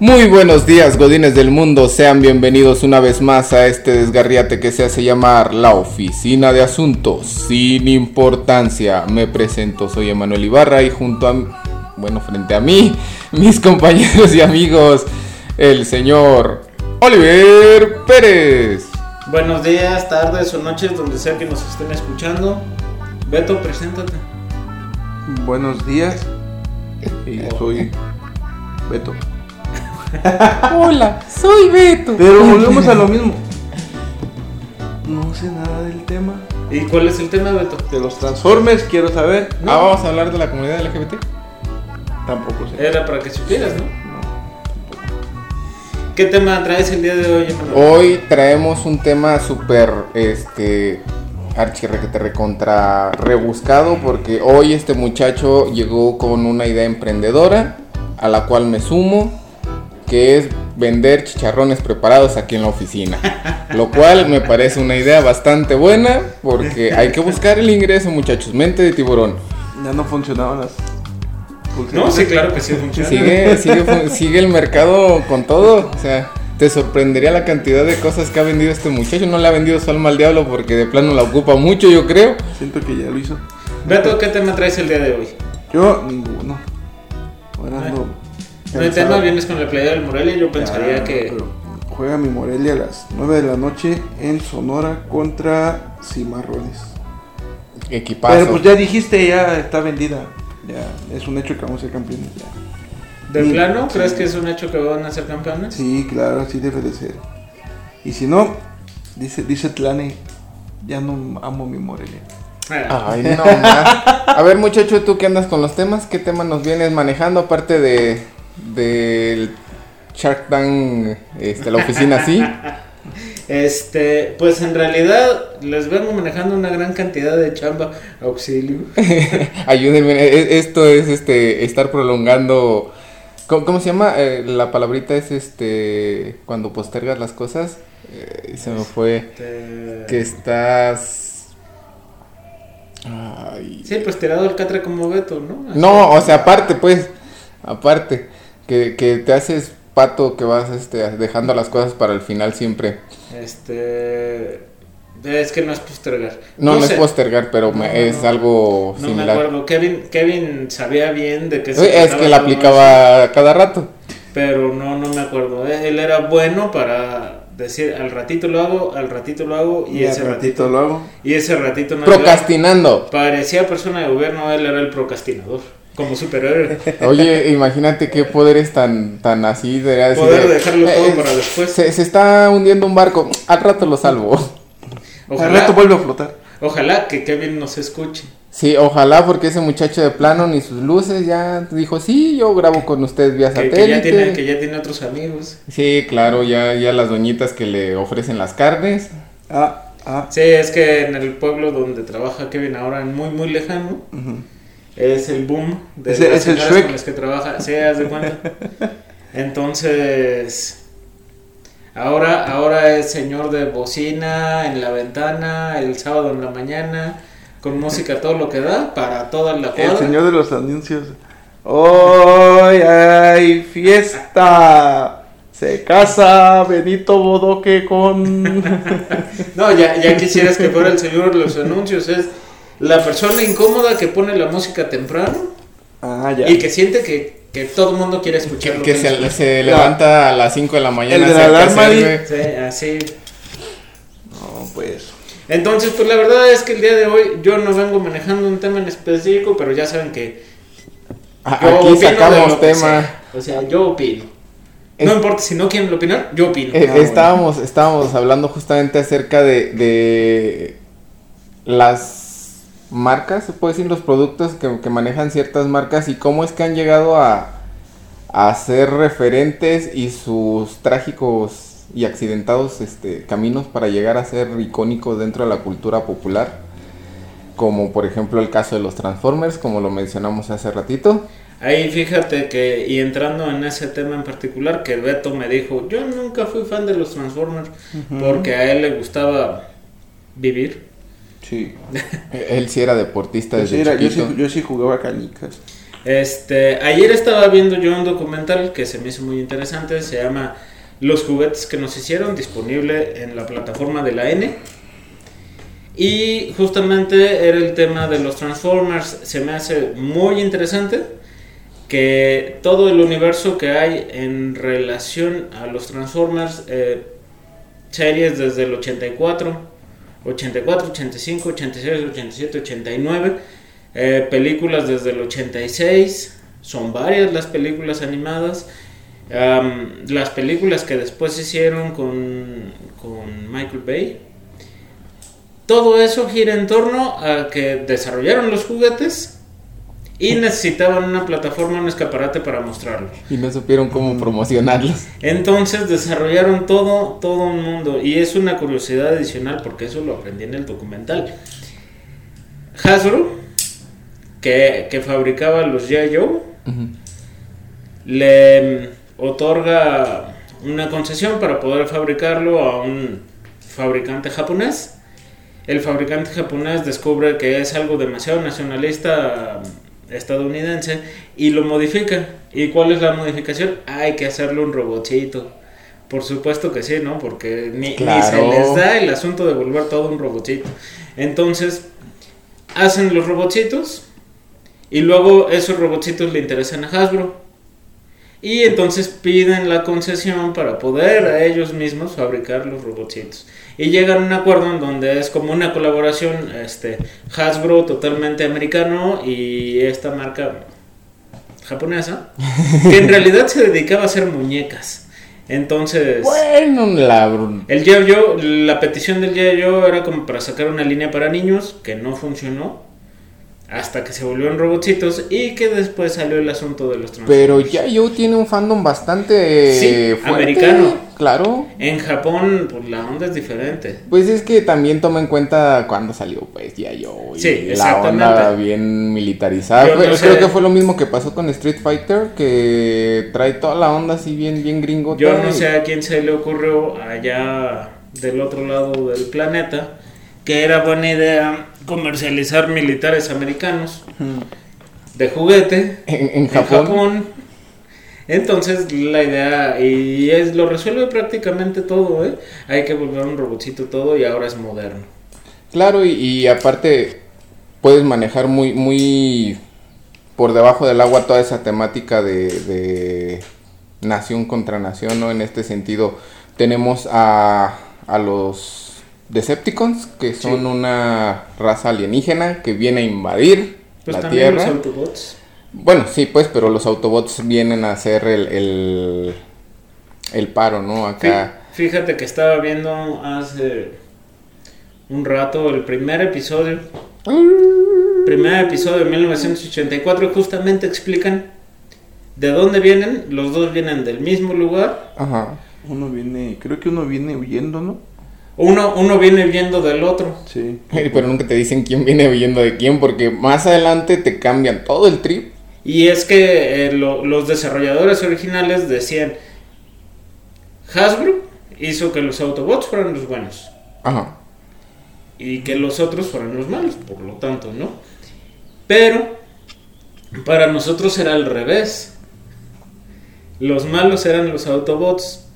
Muy buenos días, godines del mundo. Sean bienvenidos una vez más a este desgarriate que se hace llamar la Oficina de Asuntos sin importancia. Me presento, soy Emanuel Ibarra y junto a, bueno, frente a mí, mis compañeros y amigos, el señor Oliver Pérez. Buenos días, tardes o noches, donde sea que nos estén escuchando. Beto, preséntate. Buenos días. Y soy Beto. Hola, soy Beto. Pero volvemos a lo mismo. No sé nada del tema. ¿Y cuál es el tema, Beto? De los Transformers, quiero saber. Ah, vamos a hablar de la comunidad LGBT. Tampoco sé. Era para que supieras, ¿no? No. ¿Qué tema traes el día de hoy? Hoy traemos un tema súper, este, archirrequete recontra rebuscado porque hoy este muchacho llegó con una idea emprendedora a la cual me sumo, que es vender chicharrones preparados aquí en la oficina. Lo cual me parece una idea bastante buena porque hay que buscar el ingreso, muchachos. Mente de tiburón. Ya no funcionaban las. No, sí, claro que sí funciona. Sigue, sigue, el mercado con todo. O sea, te sorprendería la cantidad de cosas que ha vendido este muchacho. No le ha vendido su alma al diablo porque de plano la ocupa mucho, yo creo. Siento que ya lo hizo. Beto, ¿qué tema traes el día de hoy? Yo, ninguno. Ahora ando No tema, vienes con la playa del Morelia. Yo pensaría Ya, que. Juega mi Morelia a las 9 de la noche en Sonora contra Cimarrones. Equipazo. Pero pues ya dijiste, ya está vendida. Ya, es un hecho que vamos a ser campeones. Ya. ¿De Sí, plano? sí. ¿Crees que es un hecho que van a ser campeones? Sí, claro, así debe de ser. Y si no, dice, dice Tlane, ya no amo mi Morelia. Ah, Ay, no más. A ver, muchacho, tú que andas con los temas, ¿qué tema nos vienes manejando aparte de del Shark Tank, este, la oficina así? Este, pues en realidad les vengo manejando una gran cantidad de chamba auxilio. Ayúdenme, e- esto es este estar prolongando ¿Cómo, cómo se llama? Eh, la palabrita es este cuando postergas las cosas. Eh, se me fue Este, que estás Ay. Sí, pues tirado el catre como Beto, ¿no? Así. No, o sea, aparte, pues, aparte, que, que te haces pato que vas este, dejando las cosas para el final siempre. Este. Es que no es postergar. No, no, sé, es postergar, pero me- No, es no. algo No me similar. acuerdo. Kevin, Kevin sabía bien de qué Eh, es que la aplicaba cada rato. pero no, no me acuerdo. Eh, Él era bueno para decir al ratito lo hago, al ratito lo hago y, ese ratito ratito, lo hago. Y ese ratito no Procrastinando. Parecía persona de gobierno, él era el procrastinador. Como superhéroe. Oye, imagínate qué poderes tan, tan así. decir Poder de, dejarlo todo eh, para después. Se, se está hundiendo un barco. Al rato lo salvo. Al rato vuelve a flotar. ojalá que Kevin nos escuche. Sí, ojalá, porque ese muchacho de plano ni sus luces ya dijo: Sí, yo grabo con usted vía Que, que satélite. ya tiene, que ya tiene otros amigos. Sí, claro, ya, ya las doñitas que le ofrecen las carnes. Ah, ah. Sí, es que en el pueblo donde trabaja Kevin ahora, muy muy lejano, ujú. Es el boom de las es el señoras Shrek. con las que trabaja. Sí, haz de cuenta. Entonces, ahora, ahora es señor de bocina en la ventana, el sábado en la mañana, con música todo lo que da para toda la El cuadra. señor de los anuncios. Hoy hay fiesta. Se casa Benito Bodoque con. No, ya, ya quisieras que fuera el señor de los anuncios, es la persona incómoda que pone la música temprano ah, ya. y que siente que, que todo el mundo quiere escuchar. Que, que se, levanta a las 5 de la mañana. El de la alarma. Sí, así. No, pues. Entonces, pues la verdad es que el día de hoy yo no vengo manejando un tema en específico, pero ya saben que A- yo Aquí sacamos tema. O sea, yo opino. Es- No importa si no quieren opinar, yo opino. Eh, Ah, bueno. estábamos, estábamos hablando justamente acerca de, de las marcas, se puede decir, los productos que, que manejan ciertas marcas y cómo es que han llegado a, a ser referentes y sus trágicos y accidentados este, caminos para llegar a ser icónicos dentro de la cultura popular. Como por ejemplo el caso de los Transformers, como lo mencionamos hace ratito. Ahí fíjate que, y entrando en ese tema en particular, que Beto me dijo, yo nunca fui fan de los Transformers porque a él le gustaba vivir. Sí. Él sí era deportista Yo desde sí, era- yo, sí, yo sí jugaba canicas. Este, ayer estaba viendo yo un documental que se me hizo muy interesante, se llama Los juguetes que nos hicieron, disponible en la plataforma de la N. Y justamente era el tema de los Transformers, se me hace muy interesante que todo el universo que hay en relación a los Transformers, eh, series desde el 84, 84, 85, 86, 87, 89, eh, películas desde el 86, son varias las películas animadas, am, las películas que después hicieron con, con Michael Bay. Todo eso gira en torno a que desarrollaron los juguetes y necesitaban una plataforma, un escaparate para mostrarlos. Y no supieron cómo promocionarlos. Entonces desarrollaron todo, todo un mundo. Y es una curiosidad adicional porque eso lo aprendí en el documental. Hasbro, que, que fabricaba los G.I. Joe, le otorga una concesión para poder fabricarlo a un fabricante japonés. El fabricante japonés descubre que es algo demasiado nacionalista estadounidense y lo modifica. ¿Y cuál es la modificación? Hay que hacerle un robotito. Por supuesto que sí, ¿no? Porque ni, ni se les da el asunto de volver todo un robotito. Entonces, hacen los robotitos y luego esos robotitos le interesan a Hasbro. Y entonces piden la concesión para poder a ellos mismos fabricar los robotitos. Y llegan a un acuerdo en donde es como una colaboración, este, Hasbro totalmente americano y esta marca japonesa, que en realidad se dedicaba a hacer muñecas. Entonces, Bueno, la... el G.I. Joe, la petición del G.I. Joe era como para sacar una línea para niños, que no funcionó, hasta que se volvió en robotitos y que después salió el asunto de los Pero ya yo tiene un fandom bastante Sí, fuerte. americano. Claro. En Japón, pues la onda es diferente. Pues es que también toma en cuenta cuando salió, pues ya yo. y Sí, la onda bien militarizada. Yo no sé. Creo que fue lo mismo que pasó con Street Fighter, que trae toda la onda así bien, bien gringo. Yo no sé a quién se le ocurrió allá del otro lado del planeta que era buena idea comercializar militares americanos de juguete En, en en Japón. Japón. Entonces la idea y es lo resuelve prácticamente todo, ¿eh? Hay que volver un robotcito todo y ahora es moderno. Claro, y, y aparte puedes manejar muy, muy por debajo del agua toda esa temática de, de nación contra nación, ¿no? En este sentido, tenemos a, a los Decepticons, que son Sí. una raza alienígena que viene a invadir Pues la también Tierra. los Autobots. Bueno, sí, pues, pero los Autobots vienen a hacer el, el, el paro, ¿no? Acá. Fí- Fíjate que estaba viendo hace un rato el primer episodio. Primer episodio de 1984 justamente explican de dónde vienen. Los dos vienen del mismo lugar. Ajá. Uno viene, creo que uno viene huyendo, ¿no? Uno, uno viene viendo del otro. Sí. Pero nunca te dicen quién viene huyendo de quién, porque más adelante te cambian todo el trip. Y es que eh, lo- los desarrolladores originales decían, Hasbro hizo que los Autobots fueran los buenos Ajá. y que los otros fueran los malos, por lo tanto, ¿no? Pero para nosotros era al revés. Los malos eran los Autobots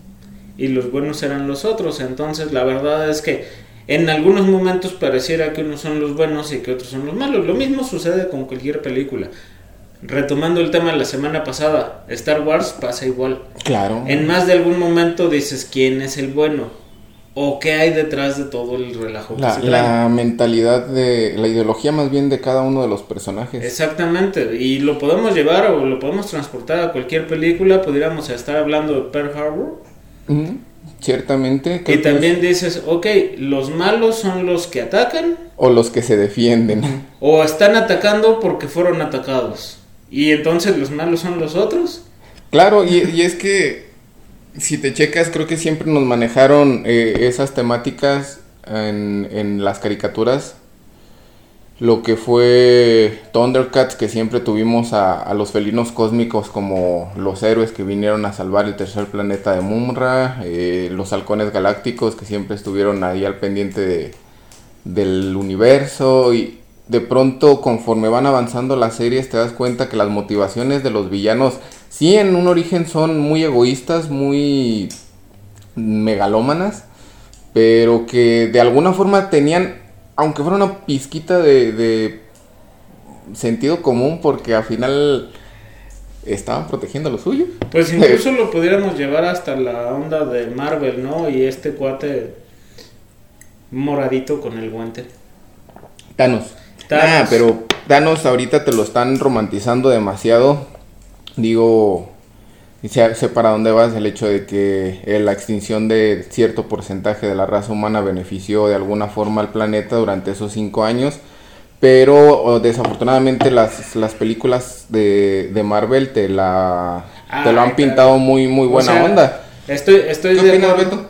y los buenos eran los otros. Entonces la verdad es que en algunos momentos pareciera que unos son los buenos y que otros son los malos. Lo mismo sucede con cualquier película. Retomando el tema de la semana pasada, Star Wars pasa igual. Claro. En más de algún momento dices quién es el bueno o qué hay detrás de todo el relajo que La, se la mentalidad de, la ideología más bien de cada uno de los personajes. Exactamente, y lo podemos llevar o lo podemos transportar a cualquier película, pudiéramos estar hablando de Pearl Harbor. Ciertamente. Que también es- dices, ok, los malos son los que atacan O los que se defienden. o están atacando porque fueron atacados. Y entonces los malos son los otros. Claro, y, y es que si te checas, creo que siempre nos manejaron eh, esas temáticas en, en las caricaturas. Lo que fue Thundercats, que siempre tuvimos a, a los felinos cósmicos como los héroes que vinieron a salvar el tercer planeta de Mumra, eh, los halcones galácticos que siempre estuvieron ahí al pendiente de- del universo y de pronto conforme van avanzando las series te das cuenta que las motivaciones de los villanos sí en un origen son muy egoístas, muy megalómanas, pero que de alguna forma tenían, aunque fuera una pizquita de, de sentido común, porque al final estaban protegiendo lo suyo. Pues incluso lo pudiéramos llevar hasta la onda de Marvel, ¿no? Y este cuate moradito con el guante. Thanos. Thanos. Ah, pero Thanos ahorita te lo están romantizando demasiado. Digo, y sé, sé para dónde vas el hecho de que eh, la extinción de cierto porcentaje de la raza humana benefició de alguna forma al planeta durante esos cinco años. Pero oh, desafortunadamente las, las películas de, de Marvel te la te lo han pintado muy muy O buena sea, onda. Estoy, estoy ¿Qué de opinas. Beto?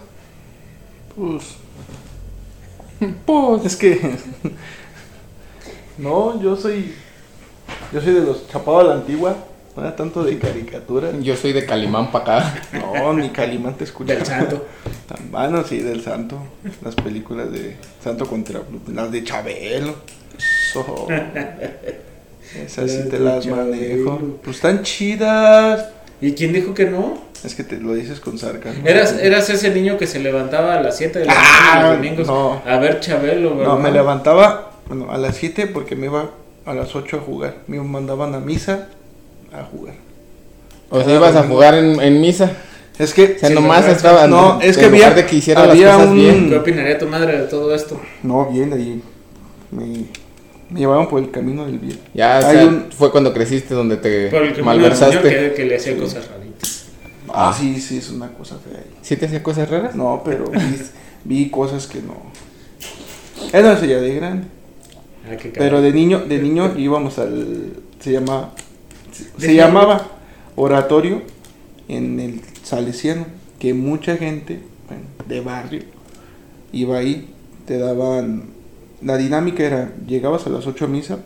Pues, Pues, es que. no, yo soy. Yo soy de los chapados a la antigua. No era tanto de caricatura. yo soy de Calimán para acá. No, ni Calimán te escucha. Del santo. Tan bueno, sí, del santo. Las películas de Santo contra. Las de Chabelo. Eso. Esas sí te las Chabelo. manejo. Pues están chidas. ¿Y quién dijo que no? Es que te lo dices con sarcasmo. Eras, eras ese niño que se levantaba a las 7 de la Ah, mañana los domingos no. a ver Chabelo, ¿verdad? No, me levantaba bueno, a las 7 porque me iba a las 8 a jugar. Me mandaban a misa a jugar. O sea, ibas a jugar en, en misa. Es que. O sea, Sí, nomás ¿verdad? estaban. No, es que había- de que hiciera las había cosas un- bien. ¿Qué opinaría tu madre de todo esto? No, bien, ahí. Me, me llevaban por el camino del bien. Ya, o sea, un- fue cuando creciste donde te Por el que malversaste. que, que le hacía cosas raritas. Ah, sí, sí, es una cosa fea ahí. ¿Sí te hacía cosas raras? No, pero vi, vi cosas que no. Era eso ya de grande. Ah, Pero de niño, de niño íbamos al. Se llama. Se, llamaba oratorio en el Salesiano. Que mucha gente, bueno, de barrio, iba ahí. Te daban. La dinámica era: llegabas a las 8 a misa,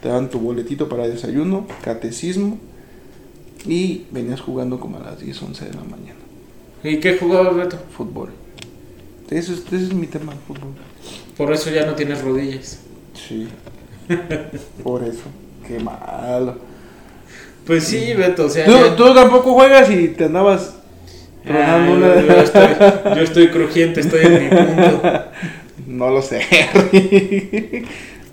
te daban tu boletito para desayuno, catecismo. Y venías jugando como a las 10, 11 de la mañana. ¿Y qué jugabas, Beto? Fútbol. Ese es, ese es mi tema, fútbol. Por eso ya no tienes rodillas. Sí. Por eso. Qué malo. Pues sí, Beto, o sea... Tú, ya- tú tampoco juegas y te andabas Ah, yo, yo estoy, yo estoy crujiente, estoy en mi punto. No lo sé.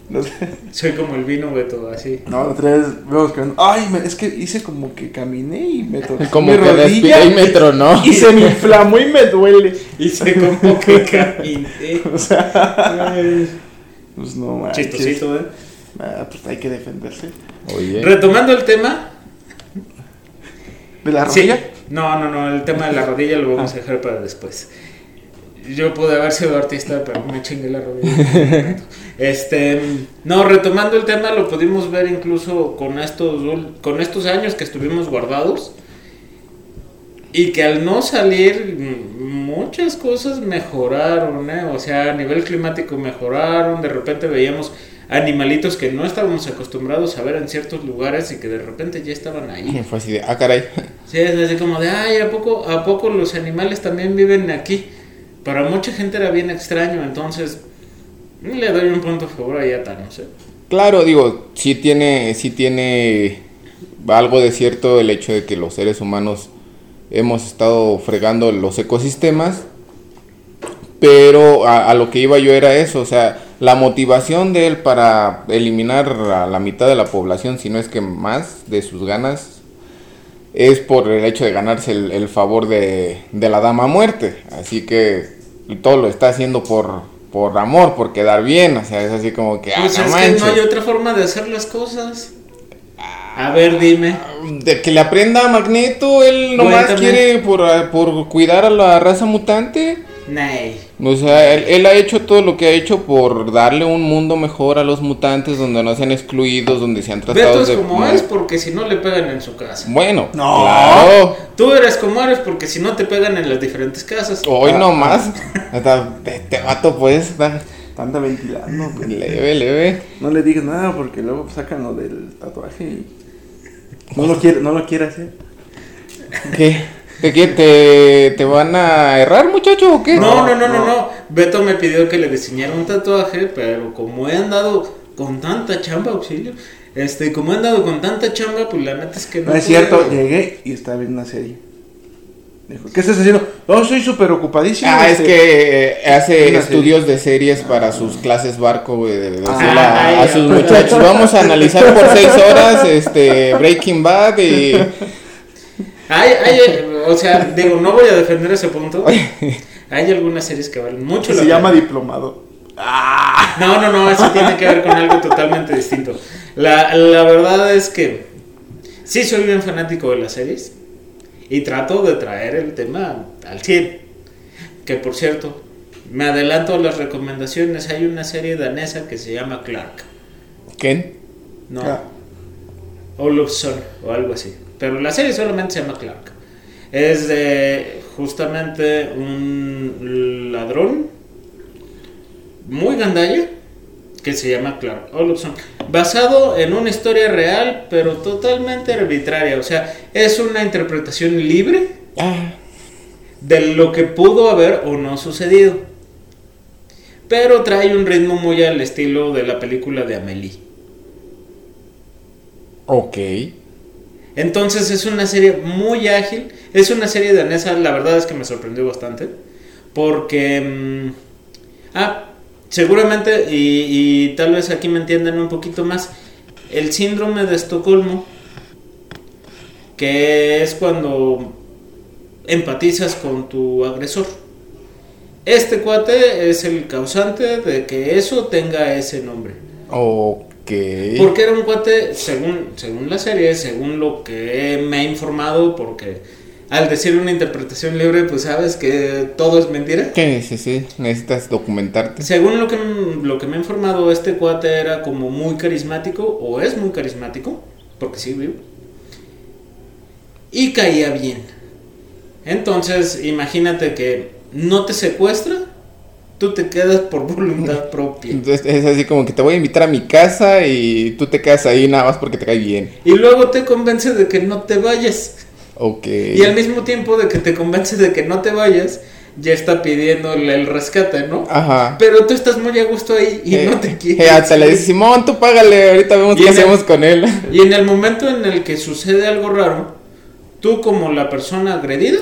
no sé. Soy como el vino, Beto, así. No, vez vemos que. Ay, es que hice como que caminé y me torcí Como mi que rodilla y me tronó. y se me inflamó y me duele. Hice como que caminé. O sea, pues no. Chistosito, ¿eh? Ah, pues hay que defenderse. Oye. Retomando el tema. ¿De la Sí. rodilla? No, no, no, el tema de la rodilla lo vamos a dejar para después. Yo pude haber sido artista, pero me chingué la rodilla. Este, no, retomando el tema, lo pudimos ver incluso con estos, con estos años que estuvimos guardados. Y que al no salir, muchas cosas mejoraron, ¿eh? O sea, a nivel climático mejoraron. De repente veíamos animalitos que no estábamos acostumbrados a ver en ciertos lugares y que de repente ya estaban ahí. Fue así de, ah, caray. Sí, es así como de, ay, ¿a poco, ¿a poco los animales también viven aquí? Para mucha gente era bien extraño, entonces le doy un punto a favor a Yata, no sé. Claro, digo, sí tiene, sí tiene algo de cierto el hecho de que los seres humanos hemos estado fregando los ecosistemas, pero a, a lo que iba yo era eso, o sea, la motivación de él para eliminar a la mitad de la población, si no es que más de sus ganas, es por el hecho de ganarse el, el favor de, de la dama muerte, así que todo lo está haciendo por, por amor, por quedar bien, o sea, es así como que, ah, Pues no es manches. que no hay otra forma de hacer las cosas. A ver, dime. De que le aprenda a Magneto, él nomás Cuéntame. quiere por, ah, por cuidar a la raza mutante. Nay. O sea, él, él ha hecho todo lo que ha hecho por darle un mundo mejor a los mutantes, donde no sean excluidos, donde sean Beto tratados es de... como es porque si no le pegan en su casa. Bueno, No. claro. Tú eres como eres porque si no te pegan en las diferentes casas. Hoy Ah, no más. Hasta Este vato, pues, está Anda ventilando. pues. leve, leve. No le digas nada porque luego sacan lo del tatuaje y. No lo quiere, no lo quiere hacer. ¿Qué? ¿De qué? ¿Te, ¿Te van a errar, muchacho, o qué? No, no, no, no, no. no. Beto me pidió que le diseñara un tatuaje, pero como he andado con tanta chamba, auxilio. Este, como he andado con tanta chamba, pues la neta es que No es puedo- cierto, llegué y estaba viendo una serie. Dijo, ¿qué estás haciendo? No, estoy súper ocupadísimo. Ah, es este". que eh, hace estudios de series para sus clases barco, güey, de, de decirle Ah, a, sus muchachos, vamos a analizar por seis horas este Breaking Bad y... Hay, hay, eh, o sea, digo, no voy a defender ese punto. Hay algunas series que valen mucho Que la se pena. llama diplomado. Ah, No, no, no, eso tiene que ver con algo totalmente distinto. La, la verdad es que sí soy bien fanático de las series y trato de traer el tema al 100. Que por cierto, me adelanto a las recomendaciones. Hay una serie danesa que se llama Clark. ¿Quién? No, Ah. Olufsson o algo así. Pero la serie solamente se llama Clark. Es de justamente un ladrón muy gandalla que se llama Clark Olufsson. Basado en una historia real, pero totalmente arbitraria. O sea, es una interpretación libre Ah, de lo que pudo haber o no sucedido. Pero trae un ritmo muy al estilo de la película de Amelie. ok. Entonces es una serie muy ágil. Es una serie danesa, la verdad es que me sorprendió bastante. Porque... mm, ah, seguramente, y, tal vez aquí me entiendan un poquito más, el síndrome de Estocolmo, que es cuando empatizas con tu agresor. Este cuate es el causante de que eso tenga ese nombre. Ok. Porque era un cuate, según, según la serie, según lo que me ha informado, porque al decir una interpretación libre, pues sabes que todo es mentira. Sí, sí, sí. Necesitas documentarte. Según lo que, lo que me ha informado, este cuate era como muy carismático, o es muy carismático, porque sí, vivo. Y caía bien. Entonces, imagínate que no te secuestra, tú te quedas por voluntad propia. Entonces es así como que te voy a invitar a mi casa y tú te quedas ahí nada más porque te cae bien. Y luego te convence de que no te vayas. Ok. Y al mismo tiempo de que te convence de que no te vayas, ya está pidiendo el, rescate, ¿no? Ajá. Pero tú estás muy a gusto ahí y Eh, no te eh, quieres. hasta le ir. dice, Simón, tú págale, ahorita vemos Y qué el- hacemos con él. Y en el momento en el que sucede algo raro, tú como la persona agredida,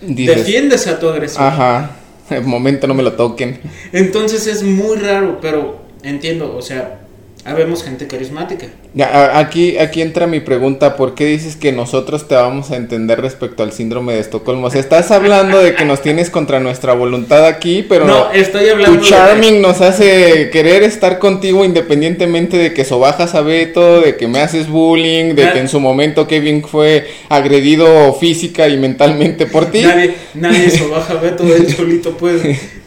Dices, defiendes a tu agresor. ajá, el momento no me lo toquen. Entonces es muy raro, pero entiendo, o sea, habemos gente carismática. Ya, a- aquí, aquí entra mi pregunta, ¿por qué dices que nosotros te vamos a entender respecto al síndrome de Estocolmo? O sea, estás hablando de que nos tienes contra nuestra voluntad aquí, pero no, estoy hablando tu de- charming nos hace querer estar contigo independientemente de que sobajas a Beto, de que me haces bullying, de que en su momento Kevin fue agredido física y mentalmente por ti. Nadie, nadie se baja, Beto, él solito puede.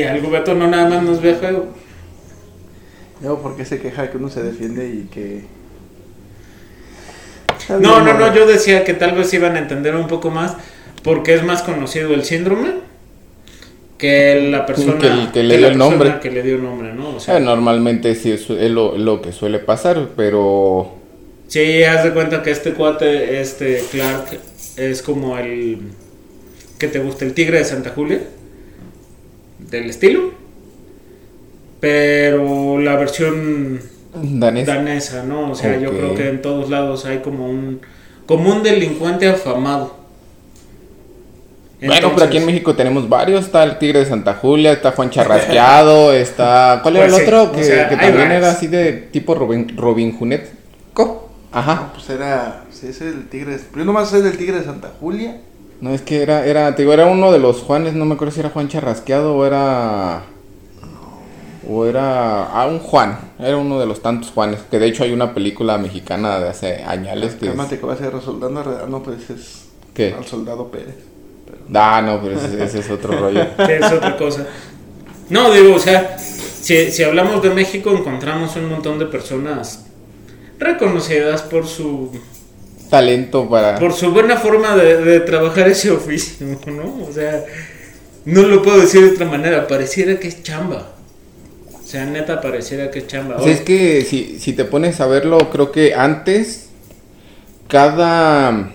Algo, Beto, no nada más nos ve feo. Luego, ¿por qué se queja que uno se defiende y que... No, no, no, yo decía que tal vez iban a entender un poco más porque es más conocido el síndrome que la persona Que el que le dio el nombre. que le dio el nombre, ¿no? O sea, Eh, normalmente sí es, es lo, lo que suele pasar, pero sí, haz de cuenta que este cuate, este Clark, es como el que te gusta, el tigre de Santa Julia, del estilo, pero la versión danesa, ¿no? O sea, yo creo que en todos lados hay como un como un delincuente afamado. Bueno, pero aquí en México tenemos varios. Está el Tigre de Santa Julia, está Juan Charrasqueado, está... ¿Cuál era Pues el sí, otro? que sea, que hay también varios. era así de tipo Robin, Robin Junet. Ajá. No, pues era... Sí, ese es el tigre... de- Yo nomás sé del tigre de Santa Julia. No, es que era, era, te digo, era uno de los Juanes, no me acuerdo si era Juan Charrasqueado o era... O era... Ah, un Juan. Era uno de los tantos Juanes. Que de hecho hay una película mexicana de hace años que... es- Cálmate que va a ser soldando. No, pues es... ¿Qué? Al soldado Pérez. Ah, no, pero ese, ese es otro rollo. es otra cosa. No, digo, o sea, si, si hablamos de México encontramos un montón de personas reconocidas por su Talento para... por su buena forma de, de trabajar ese oficio, ¿no? O sea, no lo puedo decir de otra manera, pareciera que es chamba. O sea, neta, pareciera que es chamba. Pues es que si, si te pones a verlo, creo que antes cada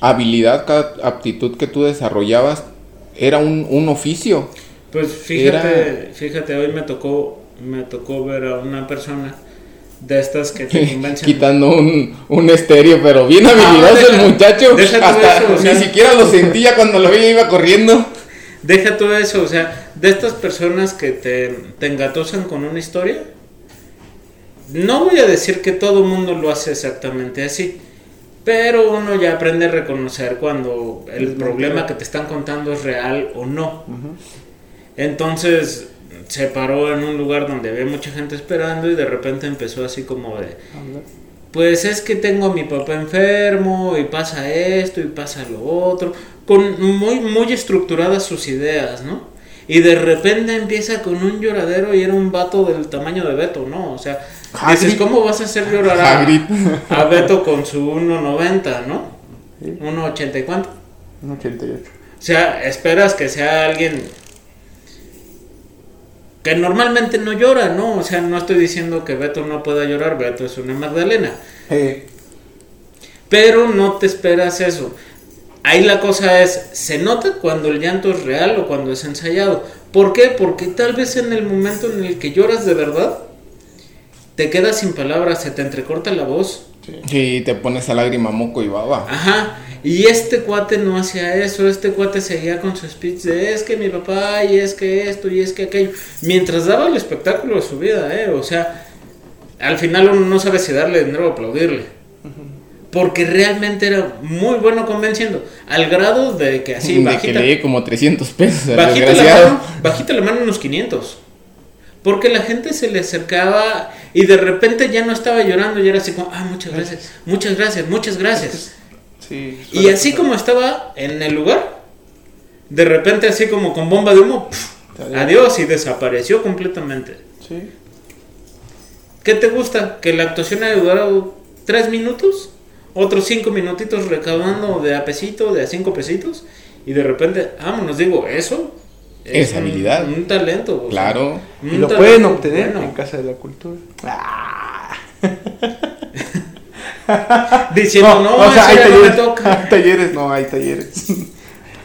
habilidad, cada aptitud que tú desarrollabas era un, un oficio. Pues fíjate, fíjate, hoy me tocó, me tocó ver a una persona de estas que te convencen. Quitando un, un estéreo, pero bien habilidoso deja- el muchacho. deja Hasta eso, o sea. ni siquiera lo sentía cuando lo veía iba corriendo. Deja todo eso, o sea, de estas personas que te, te engatosan con una historia. No voy a decir que todo el mundo lo hace exactamente así, pero uno ya aprende a reconocer cuando el problema que te están contando es real o no. Entonces se paró en un lugar donde había mucha gente esperando y de repente empezó así como de, pues es que tengo a mi papá enfermo y pasa esto y pasa lo otro, con muy muy estructuradas sus ideas, ¿no? Y de repente empieza con un lloradero y era un vato del tamaño de Beto, ¿no? O sea, dices. ¿cómo vas a hacer llorar a, Beto con su 1.90, ¿no? Sí. 1.80 y cuánto? Un 88. O sea, esperas que sea alguien que normalmente no llora, ¿no? O sea, no estoy diciendo que Beto no pueda llorar, Beto es una Magdalena. Eh, Pero no te esperas eso. Ahí la cosa es, se nota cuando el llanto es real o cuando es ensayado. ¿Por qué? Porque tal vez en el momento en el que lloras de verdad, te quedas sin palabras, se te entrecorta la voz. Y te pones a lágrima moco y baba. Ajá. Y este cuate no hacía eso, este cuate seguía con su speech de es que mi papá y es que esto y es que aquello. Mientras daba el espectáculo de su vida, ¿eh? O sea, al final uno no sabe si darle dinero o aplaudirle. Porque realmente era muy bueno convenciendo. Al grado de que así, de que bajita, le di como 300 pesos al bajita, la mano, bajita la mano unos 500. Porque la gente se le acercaba y de repente ya no estaba llorando, ya era así como, ah, muchas gracias, muchas gracias, muchas gracias. Sí. Y así pasar. como estaba en el lugar, de repente así como con bomba de humo. Adiós. adiós y desapareció completamente. Sí. ¿Qué te gusta? ¿Que la actuación haya durado tres minutos? Otros cinco minutitos recaudando de a pesito, de a cinco pesitos. Y de repente, vámonos, digo, eso Es un- habilidad. Un, talento. sea, Claro. un Y lo talento pueden obtener bueno. en Casa de la Cultura. Ah. Diciendo, no, o sea, hay ya no me talleres, toca. hay talleres, no, hay talleres.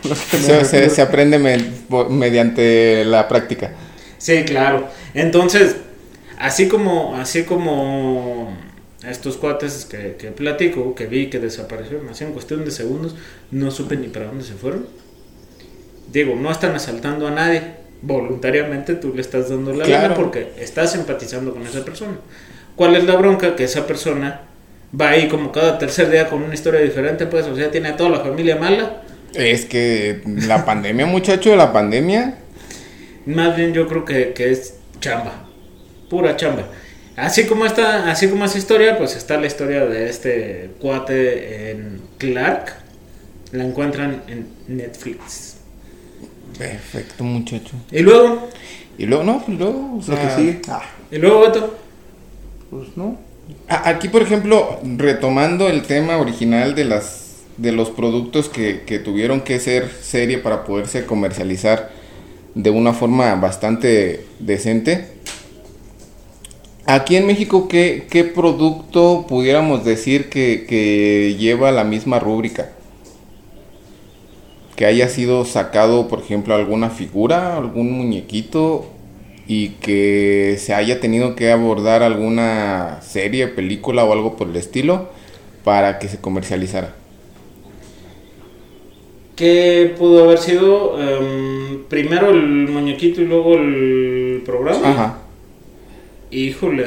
Se, se- refiero. se aprende me- mediante la práctica. Sí, claro. Entonces, así como, así como estos cuates que, que platico, que vi que desaparecieron así en cuestión de segundos, no supe ni para dónde se fueron. Digo, no están asaltando a nadie. Voluntariamente tú le estás dando la Claro. lana porque estás empatizando con esa persona. ¿Cuál es la bronca? Que esa persona va ahí como cada tercer día con una historia diferente, pues, o sea, tiene a toda la familia mala. Es que la pandemia, muchacho, la pandemia. Más bien yo creo que, que es chamba, pura chamba. Así como esta, así como esa historia, pues está la historia de este cuate en Clark. La encuentran en Netflix. Perfecto, muchacho. Y luego, Y luego, no, pues luego, o Lo que sigue. Ah, y luego Beto. pues no. Aquí, por ejemplo, retomando el tema original de las de los productos que, que tuvieron que ser serie para poderse comercializar de una forma bastante decente. Aquí en México, ¿qué, qué producto pudiéramos decir que, que lleva la misma rúbrica? Que haya sido sacado, por ejemplo, alguna figura, algún muñequito y que se haya tenido que abordar alguna serie, película o algo por el estilo para que se comercializara. ¿Qué pudo haber sido? Em, primero el muñequito y luego el programa. Ajá. Híjole.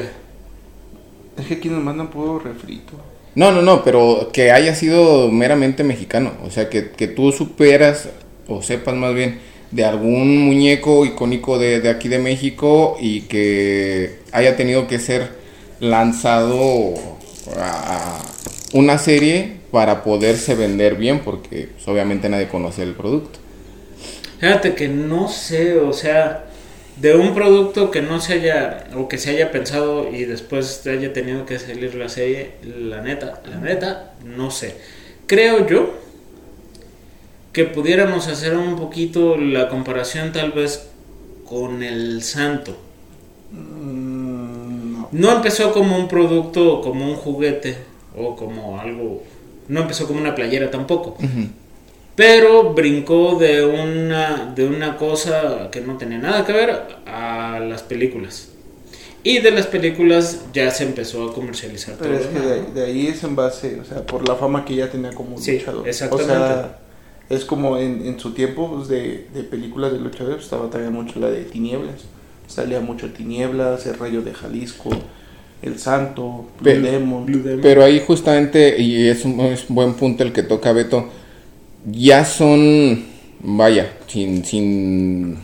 Es que aquí nos mandan puro refrito. No, no, no, pero que haya sido meramente mexicano. O sea, que, que tú superas o sepas más bien de algún muñeco icónico de, de aquí de México y que haya tenido que ser lanzado a una serie para poderse vender bien porque pues, obviamente nadie conoce el producto. Fíjate que no sé, o sea, de un producto que no se haya, o que se haya pensado y después haya tenido que salir la serie, la neta, la neta, no sé. Creo yo que pudiéramos hacer un poquito la comparación tal vez con el santo. Mm, no. No empezó como un producto, como un juguete o como algo, no empezó como una playera tampoco. Pero brincó de una, de una cosa que no tenía nada que ver a las películas. Y de las películas ya se empezó a comercializar Pero todo. es que de, ahí- de ahí es en base, o sea, por la fama que ya tenía como Sí, luchador. exactamente. O sea, es como en, en su tiempo pues, de, de películas de luchadores, pues, estaba también mucho la de Tinieblas. Salía mucho Tinieblas, El Rayo de Jalisco, El Santo, Blue Pero- Demon. Blue Demon. Pero ahí justamente, y es un, es un buen punto el que toca Beto, ya son, vaya, sin, sin,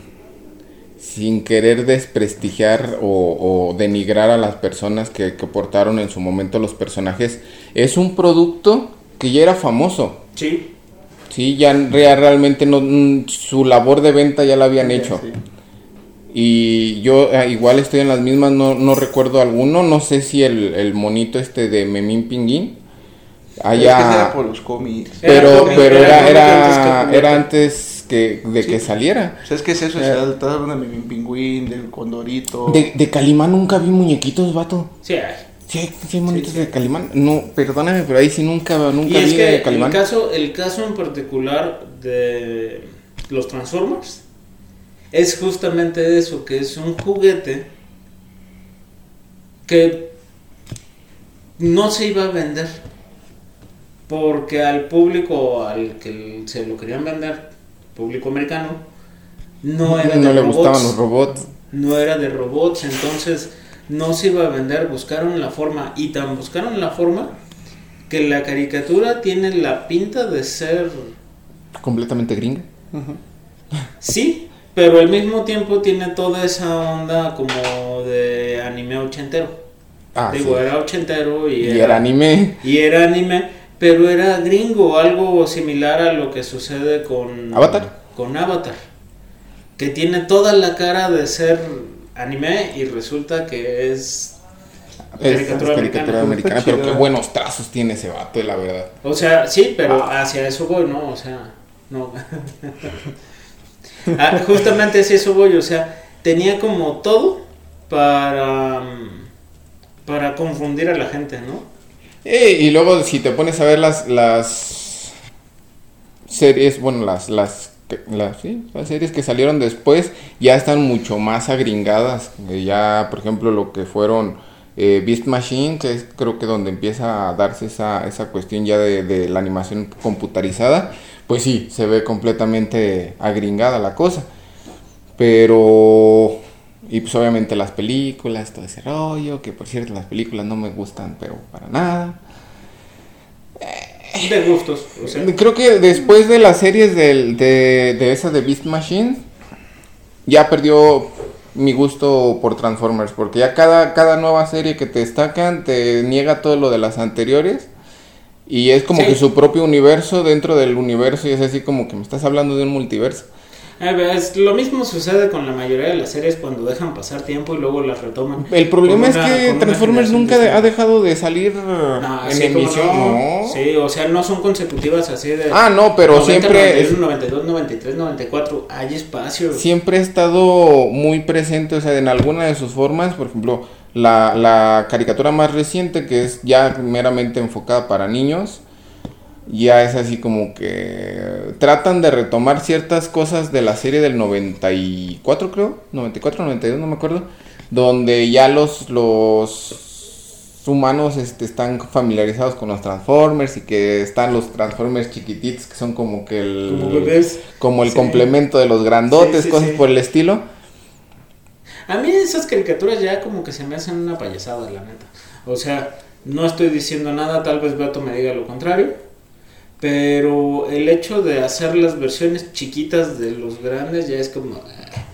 sin querer desprestigiar o, o denigrar a las personas que, que portaron en su momento los personajes, es un producto que ya era famoso. Sí, Sí, ya rea- realmente no, mm, su labor de venta ya la habían hecho. Sí. Y yo eh, igual estoy en las mismas, no, no recuerdo alguno, no sé si el, el monito este de Memín Pinguín es que era por los cómics. Pero, Era pero era era, antes que era antes que, de que saliera. O sea, es que es eso, Eh. estás hablando de mi pingüín, del condorito. De, de Calimán nunca vi muñequitos, vato. sí hay. Sí, sí monitos de Calimán. No, perdóname, pero ahí sí nunca, nunca Y vi es de que el Calimán. caso, el caso en particular de los Transformers es justamente eso, que es un juguete que no se iba a vender porque al público al que se lo querían vender, público americano, no era de no le robots, gustaban los robots. no era de robots, entonces no se iba a vender, buscaron la forma y tan buscaron la forma que la caricatura tiene la pinta de ser Completamente gringa. Sí, pero al mismo tiempo tiene toda esa onda como de anime ochentero. Ah, Digo, sí. era ochentero y, Y era anime. y era anime, pero era gringo, algo similar a lo que sucede con Avatar. Con Avatar, que tiene toda la cara de ser anime y resulta que es Es caricatura caricatura americana. pero qué buenos trazos tiene ese vato, la verdad. O sea, sí, pero Ah. hacia eso voy, ¿no? O sea, no. Ah, justamente hacia eso voy, o sea, tenía como todo para mm, para confundir a la gente, ¿no? Eh, y luego si te pones a ver las las series, bueno, las las las, series que salieron después ya están mucho más agringadas. Ya, por ejemplo, lo que fueron eh, Beast Machine, que es creo que donde empieza a darse esa, esa cuestión ya de, de la animación computarizada, pues sí, se ve completamente agringada la cosa. Pero, y pues obviamente las películas, todo ese rollo, que por cierto las películas no me gustan, pero para nada. De gustos, o sea. Creo que después de las series del- de, de esa de Beast Machine, ya perdió mi gusto por Transformers, porque ya cada, cada nueva serie que te destacan te niega todo lo de las anteriores. Y es como Sí. que su propio universo dentro del universo y es así como que me estás hablando de un multiverso. Ver, es- lo mismo sucede con la mayoría de las series cuando dejan pasar tiempo y luego las retoman. El problema Con es una- que una Transformers nunca de- ha dejado de salir No, en sí, ¿cómo emisión. no? No. Sí, o sea, no son consecutivas así de. Ah, no, pero 90, siempre es- 91, 92, 93, 94. Hay espacio. siempre ha estado muy presente, o sea, en alguna de sus formas, por ejemplo, la, la caricatura más reciente, que es ya meramente enfocada para niños, ya es así como que tratan de retomar ciertas cosas de la serie del 94, creo, 94, 92, no me acuerdo, donde ya los, los humanos este, están familiarizados con los Transformers y que están los Transformers chiquititos, que son como que el Como bebés. como el Sí. complemento de los grandotes, Sí, sí, cosas sí. por el estilo. A mí esas caricaturas ya como que se me hacen una payasada, la neta. O sea, no estoy diciendo nada, tal vez Beto me diga lo contrario. Pero el hecho de hacer las versiones chiquitas de los grandes ya es como... ah,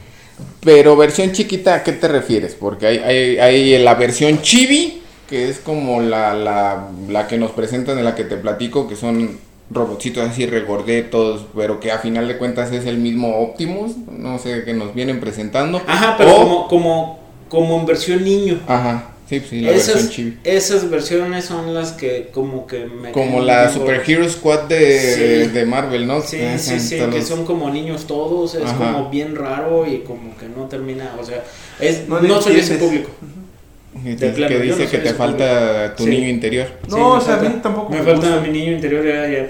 Pero versión chiquita, ¿a qué te refieres? Porque hay, hay, hay la versión chibi, que es como la, la, la que nos presentan, de la que te platico, que son robotcitos así regordetos, pero que a final de cuentas es el mismo Optimus, no sé, que nos vienen presentando. Ajá, pero O- como, como, como en versión niño. Ajá, sí, sí, la versión Esas, chibi. esas versiones son las que como que me... Como la Super. Hero Squad de, Sí. de Marvel, ¿no? Sí, Ajá, sí, sí, que los- son como niños todos, es Ajá. como bien raro y como que no termina, o sea, es, No no, le soy ese público. plano, que dice no que te falta tu Sí. niño interior. No, Sí, o sea, a mí tampoco Me me falta gusta. mi niño interior, ya, ya.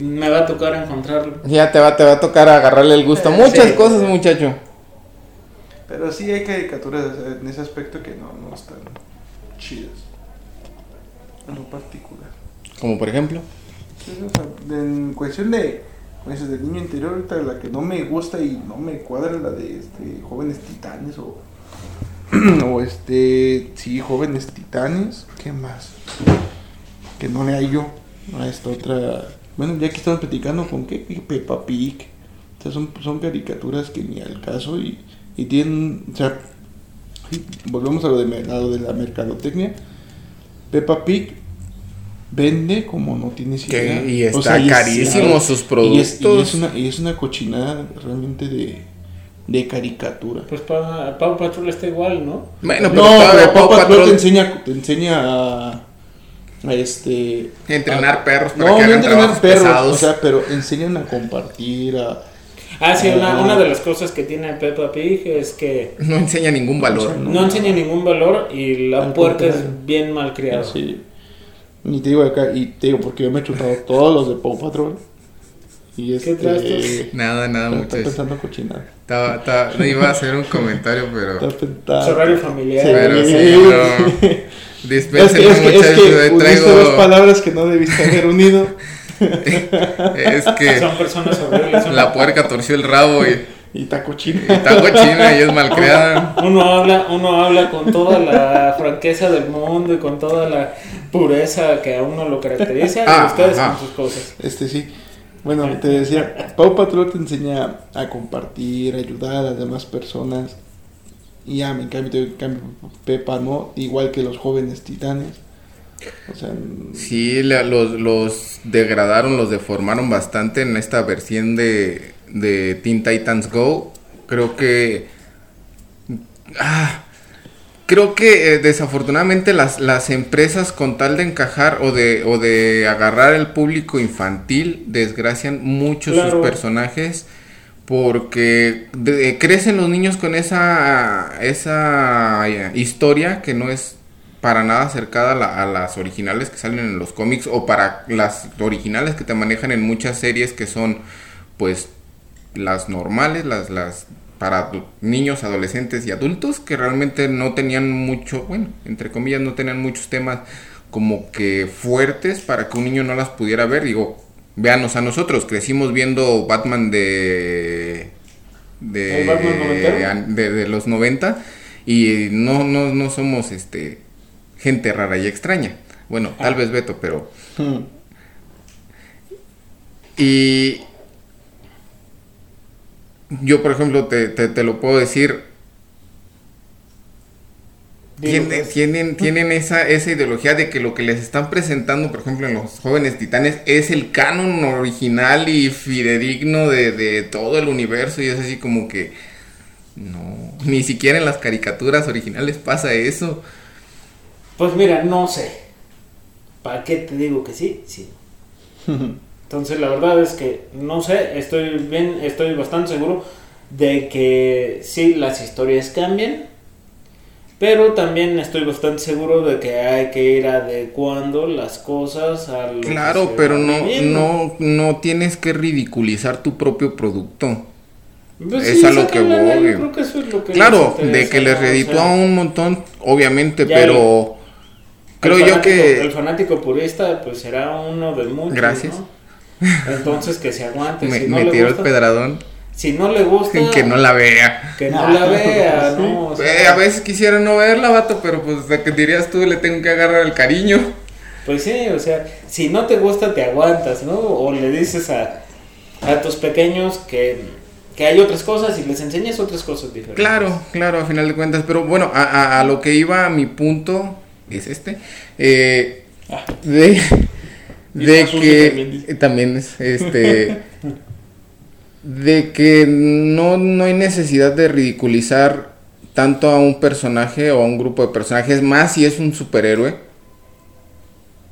me va a tocar encontrarlo. Ya te va, te va a tocar agarrarle el gusto a Eh, muchas sí. cosas, muchacho. Pero sí hay caricaturas en ese aspecto que no, no están chidas. En lo particular. Como por ejemplo. Sí, o sea, en cuestión de, dices, del niño interior, ahorita la que no me gusta y no me cuadra es la de este, jóvenes titanes o, o este, sí, jóvenes titanes. ¿Qué más? Que no le hallo a esta otra. Bueno, ya que estamos platicando con qué, Peppa Pig. O sea, son, son caricaturas que ni al caso y, y tienen, o sea, volvemos a lo, de, a lo de la mercadotecnia. Peppa Pig vende como no tienes Que- idea. y está O sea, es- carísimo sus Y es, y productos. es una, y es una cochinada realmente de, de caricatura. Pues pa, Pau Patrol está igual, ¿no? Bueno, pero No, pero Patrol Patrol te enseña, te enseña a, a este... entrenar a- perros para no, que no hagan entrenar perros, pesados. o sea, pero enseñan a compartir, a... Ah, sí, una, Ah. una de las cosas que tiene Peppa Pig es que no enseña ningún valor. O sea, no enseña ningún valor y la Al puerca es bien mal criada. Sí. Y te digo acá, y te digo porque yo me he chutado todos los de Paw Patrol. Y ¿Qué este... Nada, nada, Está muchachos. pensando cochinada. Estaba, estaba- no iba a hacer un comentario, pero. Está pensando... Es horario familiar. Pero sí, Sí. no. Es que, es que, es muchachos. que traigo. palabras que no debiste haber unido. Es que Son personas horribles. son- la puerca torció el rabo y Y está cochino. está cochina y es malcriada. Uno habla, uno habla con toda la franqueza del mundo y con toda la pureza que a uno lo caracteriza Ah, y ustedes ajá. con sus cosas. Este sí. Bueno, te decía, Pau Patrol te enseña a compartir, a ayudar a las demás personas. Y ya, en cambio, en cambio, Pepa no, igual que los jóvenes titanes. O sea, Sí, la- los, los degradaron, los deformaron bastante en esta versión de, de Teen Titans Go. Creo que. Ah, creo que eh, desafortunadamente las, las empresas con tal de encajar o de, o de agarrar el público infantil desgracian mucho Claro. sus personajes porque de- crecen los niños con esa, esa historia que no es para nada acercada a, la- a las originales que salen en los cómics o para las originales que te manejan en muchas series que son pues las normales, las, las para niños, adolescentes y adultos que realmente no tenían mucho, bueno, entre comillas no tenían muchos temas como que fuertes para que un niño no las pudiera ver. Digo, véanos a nosotros, crecimos viendo Batman de de, ¿El Batman noventero? de, de los 90 y no, no, no somos este gente rara y extraña. Bueno, tal Ah. vez Beto, pero hmm, y yo, por ejemplo, te, te, te lo puedo decir, tienen, pues. tienen, tienen esa, esa ideología de que lo que les están presentando, por ejemplo, en los jóvenes titanes, es el canon original y fidedigno de, de todo el universo y es así como que... No, ni siquiera en las caricaturas originales pasa eso. Pues mira, no sé. ¿Para qué te digo que sí? Sí. Entonces la verdad es que no sé, estoy bien, estoy bastante seguro de que sí las historias cambian, pero también estoy bastante seguro de que hay que ir adecuando las cosas a lo Claro, se pero no, no, no tienes que ridiculizar tu propio producto. Pues es sí, a lo que voy. yo creo que eso es lo que Claro, de que les ¿no? O reditúa sea, un montón, obviamente, pero creo el yo fanático- que... el fanático purista pues será uno de muchos. Gracias. ¿no? Entonces que se aguante. Me, si no me le tiró gusta, el pedradón. Si no le gusta, Que no la vea. que no la vea, ¿no? O sea, Eh, a veces quisiera no verla, vato, pero pues de que dirías tú le tengo que agarrar el cariño. Pues sí, o sea, si no te gusta, te aguantas, ¿no? O le dices a, a tus pequeños que, que hay otras cosas y les enseñas otras cosas diferentes. Claro, claro, a final de cuentas. Pero bueno, a, a- a lo que iba mi punto es este. eh, Ah. de de que también es este de que no, no hay necesidad de ridiculizar tanto a un personaje o a un grupo de personajes más si es un superhéroe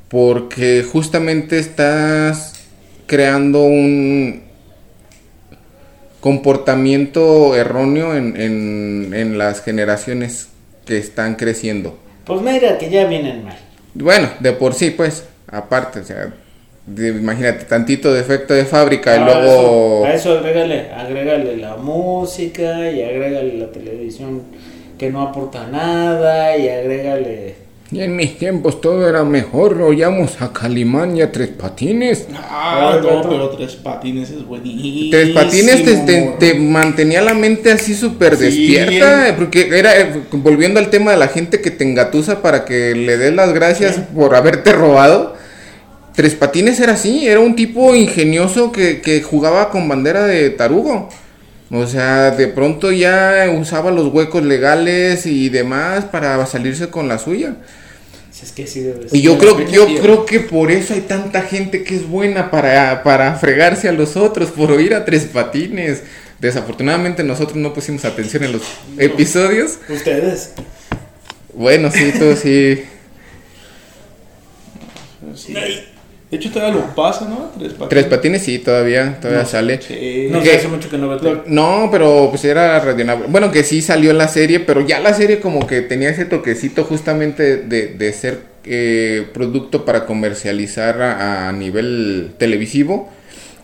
porque justamente estás creando un comportamiento erróneo en, en, en las generaciones que están creciendo. Pues mira, que ya vienen mal. Bueno, de por sí, pues, aparte, o sea, de- imagínate, tantito defecto de fábrica y A luego... eso, a eso agrégale, agrégale la música y agrégale la televisión que no aporta nada y agrégale... Y en mis tiempos todo era mejor, oíamos a Calimán y a Tres Patines. Ah, no, pero Tres Patines es buenísimo. Tres Patines te, te- morro. te mantenía la mente así súper Sí. despierta, eh, porque era, eh, volviendo al tema de la gente que te engatusa para que le des las gracias por haberte robado. Tres Patines era así, era un tipo ingenioso que, que jugaba con bandera de tarugo. O sea, de pronto ya usaba los huecos legales y demás para salirse con la suya. Es que sí debe Y yo creo, yo Definitivamente. creo que por eso hay tanta gente que es buena para, para fregarse a los otros, por oír a tres patines. Desafortunadamente nosotros no pusimos atención en los episodios. Ustedes. Bueno, sí, tú sí. Sí. De hecho, todavía lo pasa, ¿no? Tres Patines. Tres patines sí, todavía, todavía No, sale. Sí. No sé, hace mucho que no veo. No, pero pues era radionable. Bueno, que sí salió en la serie, pero ya la serie como que tenía ese toquecito justamente de, de ser eh, producto para comercializar a, a nivel televisivo.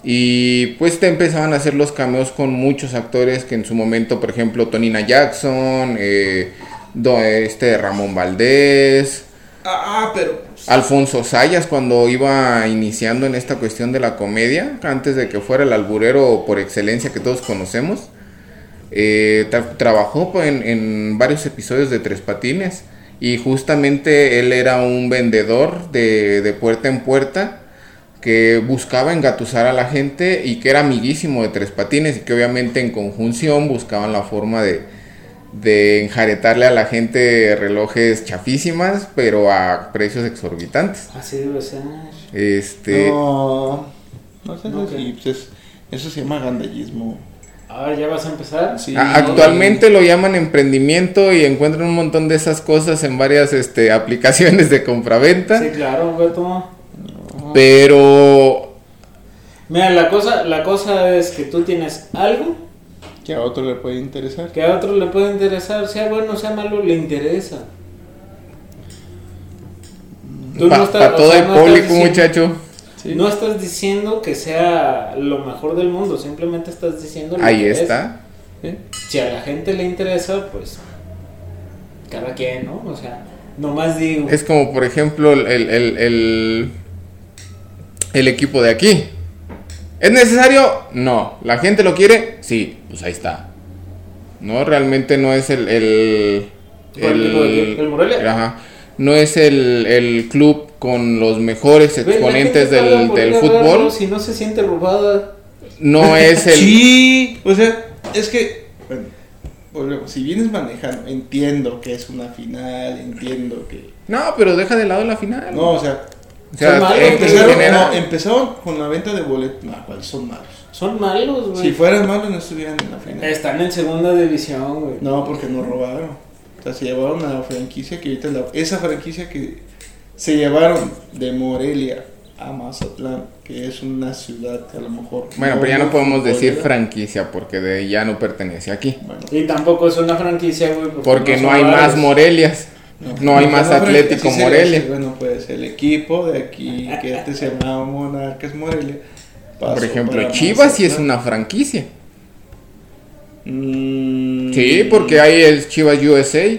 Y pues te empezaban a hacer los cameos con muchos actores que en su momento, por ejemplo, Tonina Jackson, eh, este Ramón Valdés, Ah, pero. Alfonso Sayas cuando iba iniciando en esta cuestión de la comedia, antes de que fuera el alburero por excelencia que todos conocemos. Eh, tra- trabajó pues, en, en varios episodios de Tres Patines y justamente él era un vendedor de, de puerta en puerta que buscaba engatusar a la gente y que era amiguísimo de Tres Patines y que obviamente en conjunción buscaban la forma de, de enjaretarle a la gente relojes chafísimas, pero a precios exorbitantes. Así debe ser. Este, No. No sé No, si pues, es- eso se llama gandallismo. Ahora ya vas a empezar. Sí. a- actualmente lo llaman emprendimiento y encuentran un montón de esas cosas en varias este, aplicaciones de compraventa, Sí, claro, Beto. pero Mira, la cosa, la cosa es que tú tienes algo Que a otro le puede interesar. que a otro le puede interesar, sea bueno, sea malo, le interesa. Tú no estás- todo sea, el no público, diciendo- muchacho, Sí. No estás diciendo que sea lo mejor del mundo, simplemente estás diciendo lo ahí que es. está. ¿Sí? Si a la gente le interesa, pues cada quien, ¿no? O sea, nomás digo. Es como, por ejemplo, el, el, el, el- el equipo de aquí. ¿Es necesario? No. ¿La gente lo quiere? Sí, pues ahí está. No, realmente no es el... el. ¿El Morelia? Ajá. No es el, el club con los mejores exponentes del, del fútbol. Si no se siente robada. No es el... Sí, o sea, es que, bueno, volvemos, si vienes manejando, entiendo que es una final, entiendo que... No, pero deja de lado la final. No, o sea, o sea, malos, empezaron, general- no, empezaron con la venta de boletos, no, ¿cuáles son malos? Son malos, güey. Si fueran malos no estuvieran en la final. Están en segunda división, güey. No, porque no robaron. O sea, se llevaron a la franquicia que ahorita es la... Esa franquicia que se llevaron de Morelia a Mazatlán, que es una ciudad que a lo mejor... Bueno, pero ya no podemos decir futbolera. franquicia porque de, ya no pertenece aquí. Bueno, Y tampoco es una franquicia, güey. Porque no son hay más varios. Morelias. No hay más Atlético Morelia. Bueno, pues el equipo de aquí, que antes se llamaba Monarcas Morelia. Por ejemplo, Chivas sí es una franquicia. Mm, Sí, porque hay el Chivas USA.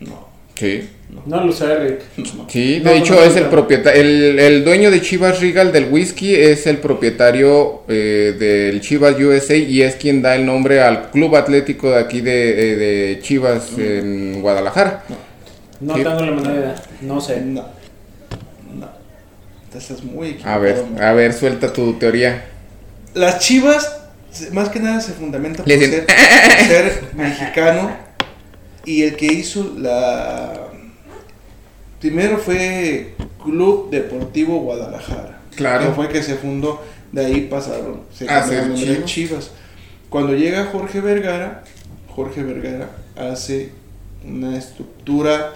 No, Sí. No lo sé, Rick. no. Sí, No, de hecho no, es no. el propietario, el, el dueño de Chivas Regal del whisky es el propietario eh, del Chivas USA y es quien da el nombre al club atlético de aquí de, eh, de Chivas en Guadalajara. No Sí. tengo la menor idea. No sé. No. No. Estás muy equivocado. A ver, a ver, suelta tu teoría. Las Chivas, más que nada, se fundamentan por ser, por ser mexicano. Y el que hizo la. Primero fue Club Deportivo Guadalajara. Claro. Que fue que se fundó. De ahí pasaron. Se Ah, Chivas. Chivas. Cuando llega Jorge Vergara, Jorge Vergara hace una estructura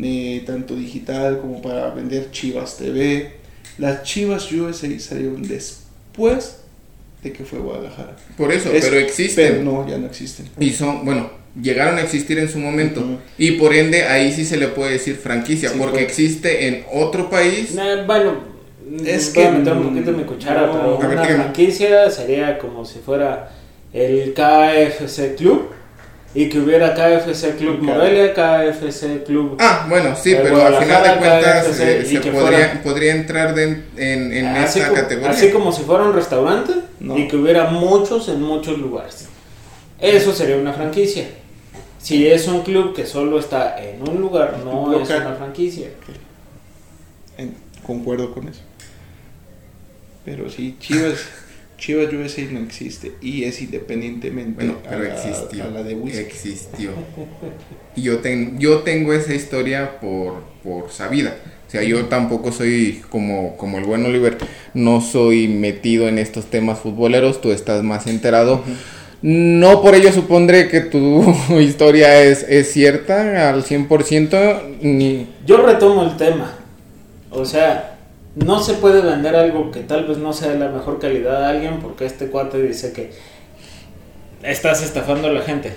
eh, tanto digital como para vender Chivas TV. Las Chivas USA salieron después de que fue Guadalajara. Por eso, Es- pero existen. Pero no, ya no existen. Y son, bueno, llegaron a existir en su momento. Ujú. Y por ende, ahí sí se le puede decir franquicia, Sí, porque pues. existe en otro país. Nah, bueno, Es voy a que- meter un poquito mi cuchara, no. pero ver, una dígame. franquicia sería como si fuera el KFC Club y que hubiera KFC Club. Morelia, KFC Club. Ah, bueno, sí, Eh, pero al final de cuentas KFC, eh, se podría, fuera- podría entrar de- en, en así, esa como, categoría. así como si fuera un restaurante No. y que hubiera muchos en muchos lugares. Eso sería una franquicia. Si es un club que solo está en un lugar, no es Local. una franquicia. En- concuerdo con eso. Pero sí, Chivas, Chivas USA no existe y es independientemente Bueno, pero a, la, existió. a la de whisky. Existió. Y yo, ten- yo tengo esa historia por, por sabida. O sea, yo tampoco soy como, como el buen Oliver, no soy metido en estos temas futboleros, tú estás más enterado. No por ello supondré que tu historia es, es cierta al 100%, ni... Yo retomo el tema. O sea, no se puede vender algo que tal vez no sea de la mejor calidad a alguien porque este cuate dice que estás estafando a la gente.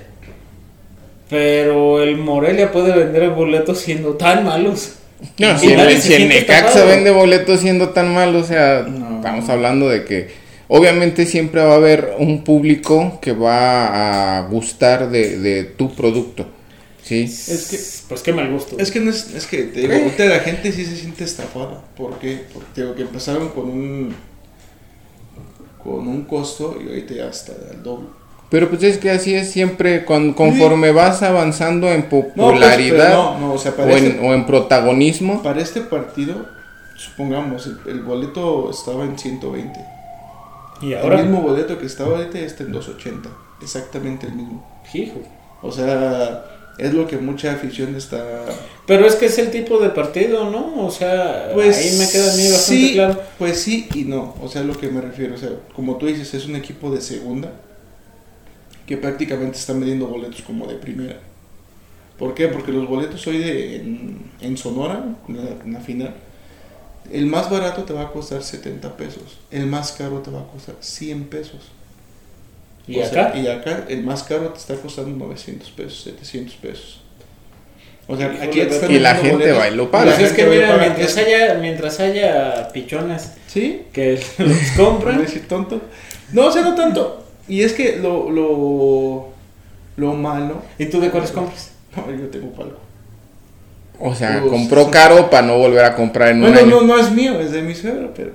Pero el Morelia puede vender boletos siendo tan malos. No, Y si nadie el, se si el Necaxa estafado. vende boletos siendo tan mal, o sea, No. estamos hablando de que obviamente siempre va a haber un público que va a gustar de, de tu producto, ¿sí? Es que- Pues qué mal gusto. Es que no es, es que te digo, ahorita la gente sí se siente estafada. ¿Por qué? Porque te digo que empezaron con un con un costo y ahorita ya está al doble. Pero pues es que así es siempre, con- conforme vas avanzando en No, pues, popularidad pero no, no, o sea, o, para, en, este, o en protagonismo. para este partido, supongamos, el, el boleto estaba en 120. Y El mismo boleto que estaba ahorita está en 280. Exactamente el mismo. Hijo. O sea, es lo que mucha afición está... Pero es que es el tipo de partido, ¿no? O sea, Pues ahí me queda a mí bastante sí, claro. Pues sí y no, o sea, a lo que me refiero, o sea, como tú dices, es un equipo de segunda que prácticamente están vendiendo boletos como de primera. ¿Por qué? Porque los boletos hoy de, en, en Sonora, en la, en la final, el más barato te va a costar 70 pesos, el más caro te va a costar 100 pesos. ¿Y O sea, acá? y acá el más caro te está costando 900 pesos, 700 pesos. O sea, aquí están Y la gente boletos, va y lo paga. Pues es que mira, mientras haya, mientras haya pichones ¿Sí? que los compran, ¿No tonto? No, o sea, no tanto. Y es que lo, lo, lo malo... ¿y tú de cuáles compras? No, yo tengo palco. O sea, Pues, compró sí. caro para no volver a comprar en un Bueno, año. no, no es mío, es de mi suegro, pero...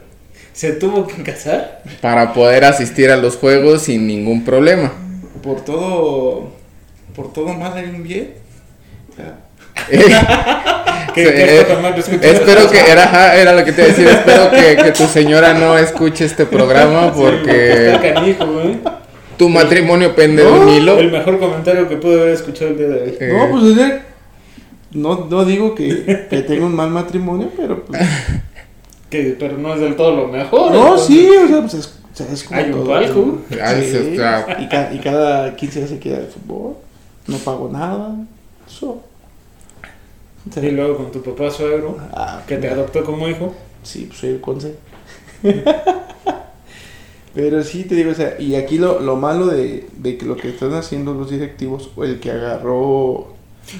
¿Se tuvo que casar? Para poder asistir a los juegos sin ningún problema. Por todo... Por todo mal hay un bien. O sea, ¿Qué, Sí, eh, escuchas? Espero que era, era lo que te iba a decir. Espero que, que tu señora no escuche este programa porque canijo, güey. tu matrimonio pende de un hilo. El mejor comentario que pude haber escuchado el día de hoy. Eh, No, pues no, no digo que, que tenga un mal matrimonio, pero pues... Que, pero no es del todo lo mejor. No, entonces- sí, o sea, pues es, o sea, es como Hay un todo. palco. Ah, Sí, y, ca- y cada 15 días se queda de fútbol. No pago nada. Eso. Y luego con tu papá suegro, ah, que te adoptó como hijo. Sí, pues soy el conce. Pero sí te digo, o sea, y aquí lo, lo malo de, de que lo que están haciendo los directivos, o el que agarró.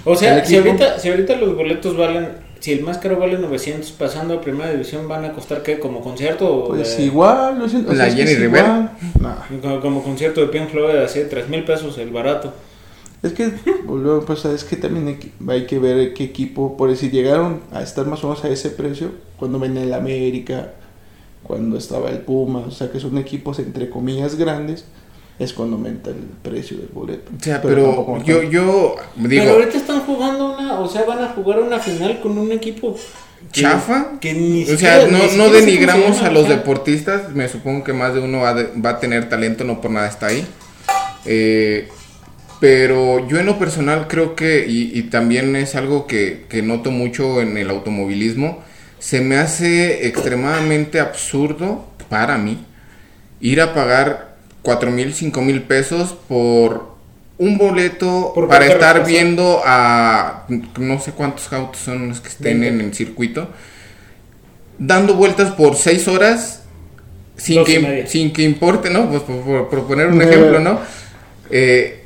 O sea, si ahorita, si ahorita los boletos valen, si el más caro vale 900 pasando a primera división, ¿van a costar qué? ¿Como concierto? o Pues de- igual, lo siento, o ¿La sea, Jenny Rivera? Nah, Como, como concierto de Pink Floyd, así, 3 mil pesos el barato. Es que, volvemos, pues, es que también hay que, hay que ver qué equipo, por decir, llegaron a estar más o menos a ese precio cuando venía el América, cuando estaba el Puma, o sea que son equipos entre comillas grandes, es cuando aumenta el precio del boleto. O sea, Pero pero yo, yo Pero digo, ahorita están jugando una, o sea, van a jugar una final con un equipo que- chafa. Que ni O sea, no, no denigramos a los deportistas. Me supongo que más de uno va, de- va a tener talento, no por nada está ahí. Eh, pero yo en lo personal creo que, y, y también es algo que, que noto mucho en el automovilismo, se me hace extremadamente absurdo para mí ir a pagar 4 mil, 5 mil pesos por un boleto Por para estar razón. viendo a no sé cuántos autos son los que estén en el circuito dando vueltas por 6 horas sin Dos que, sin que importe, ¿no? Pues por, por- por poner un ejemplo, ¿no? Eh,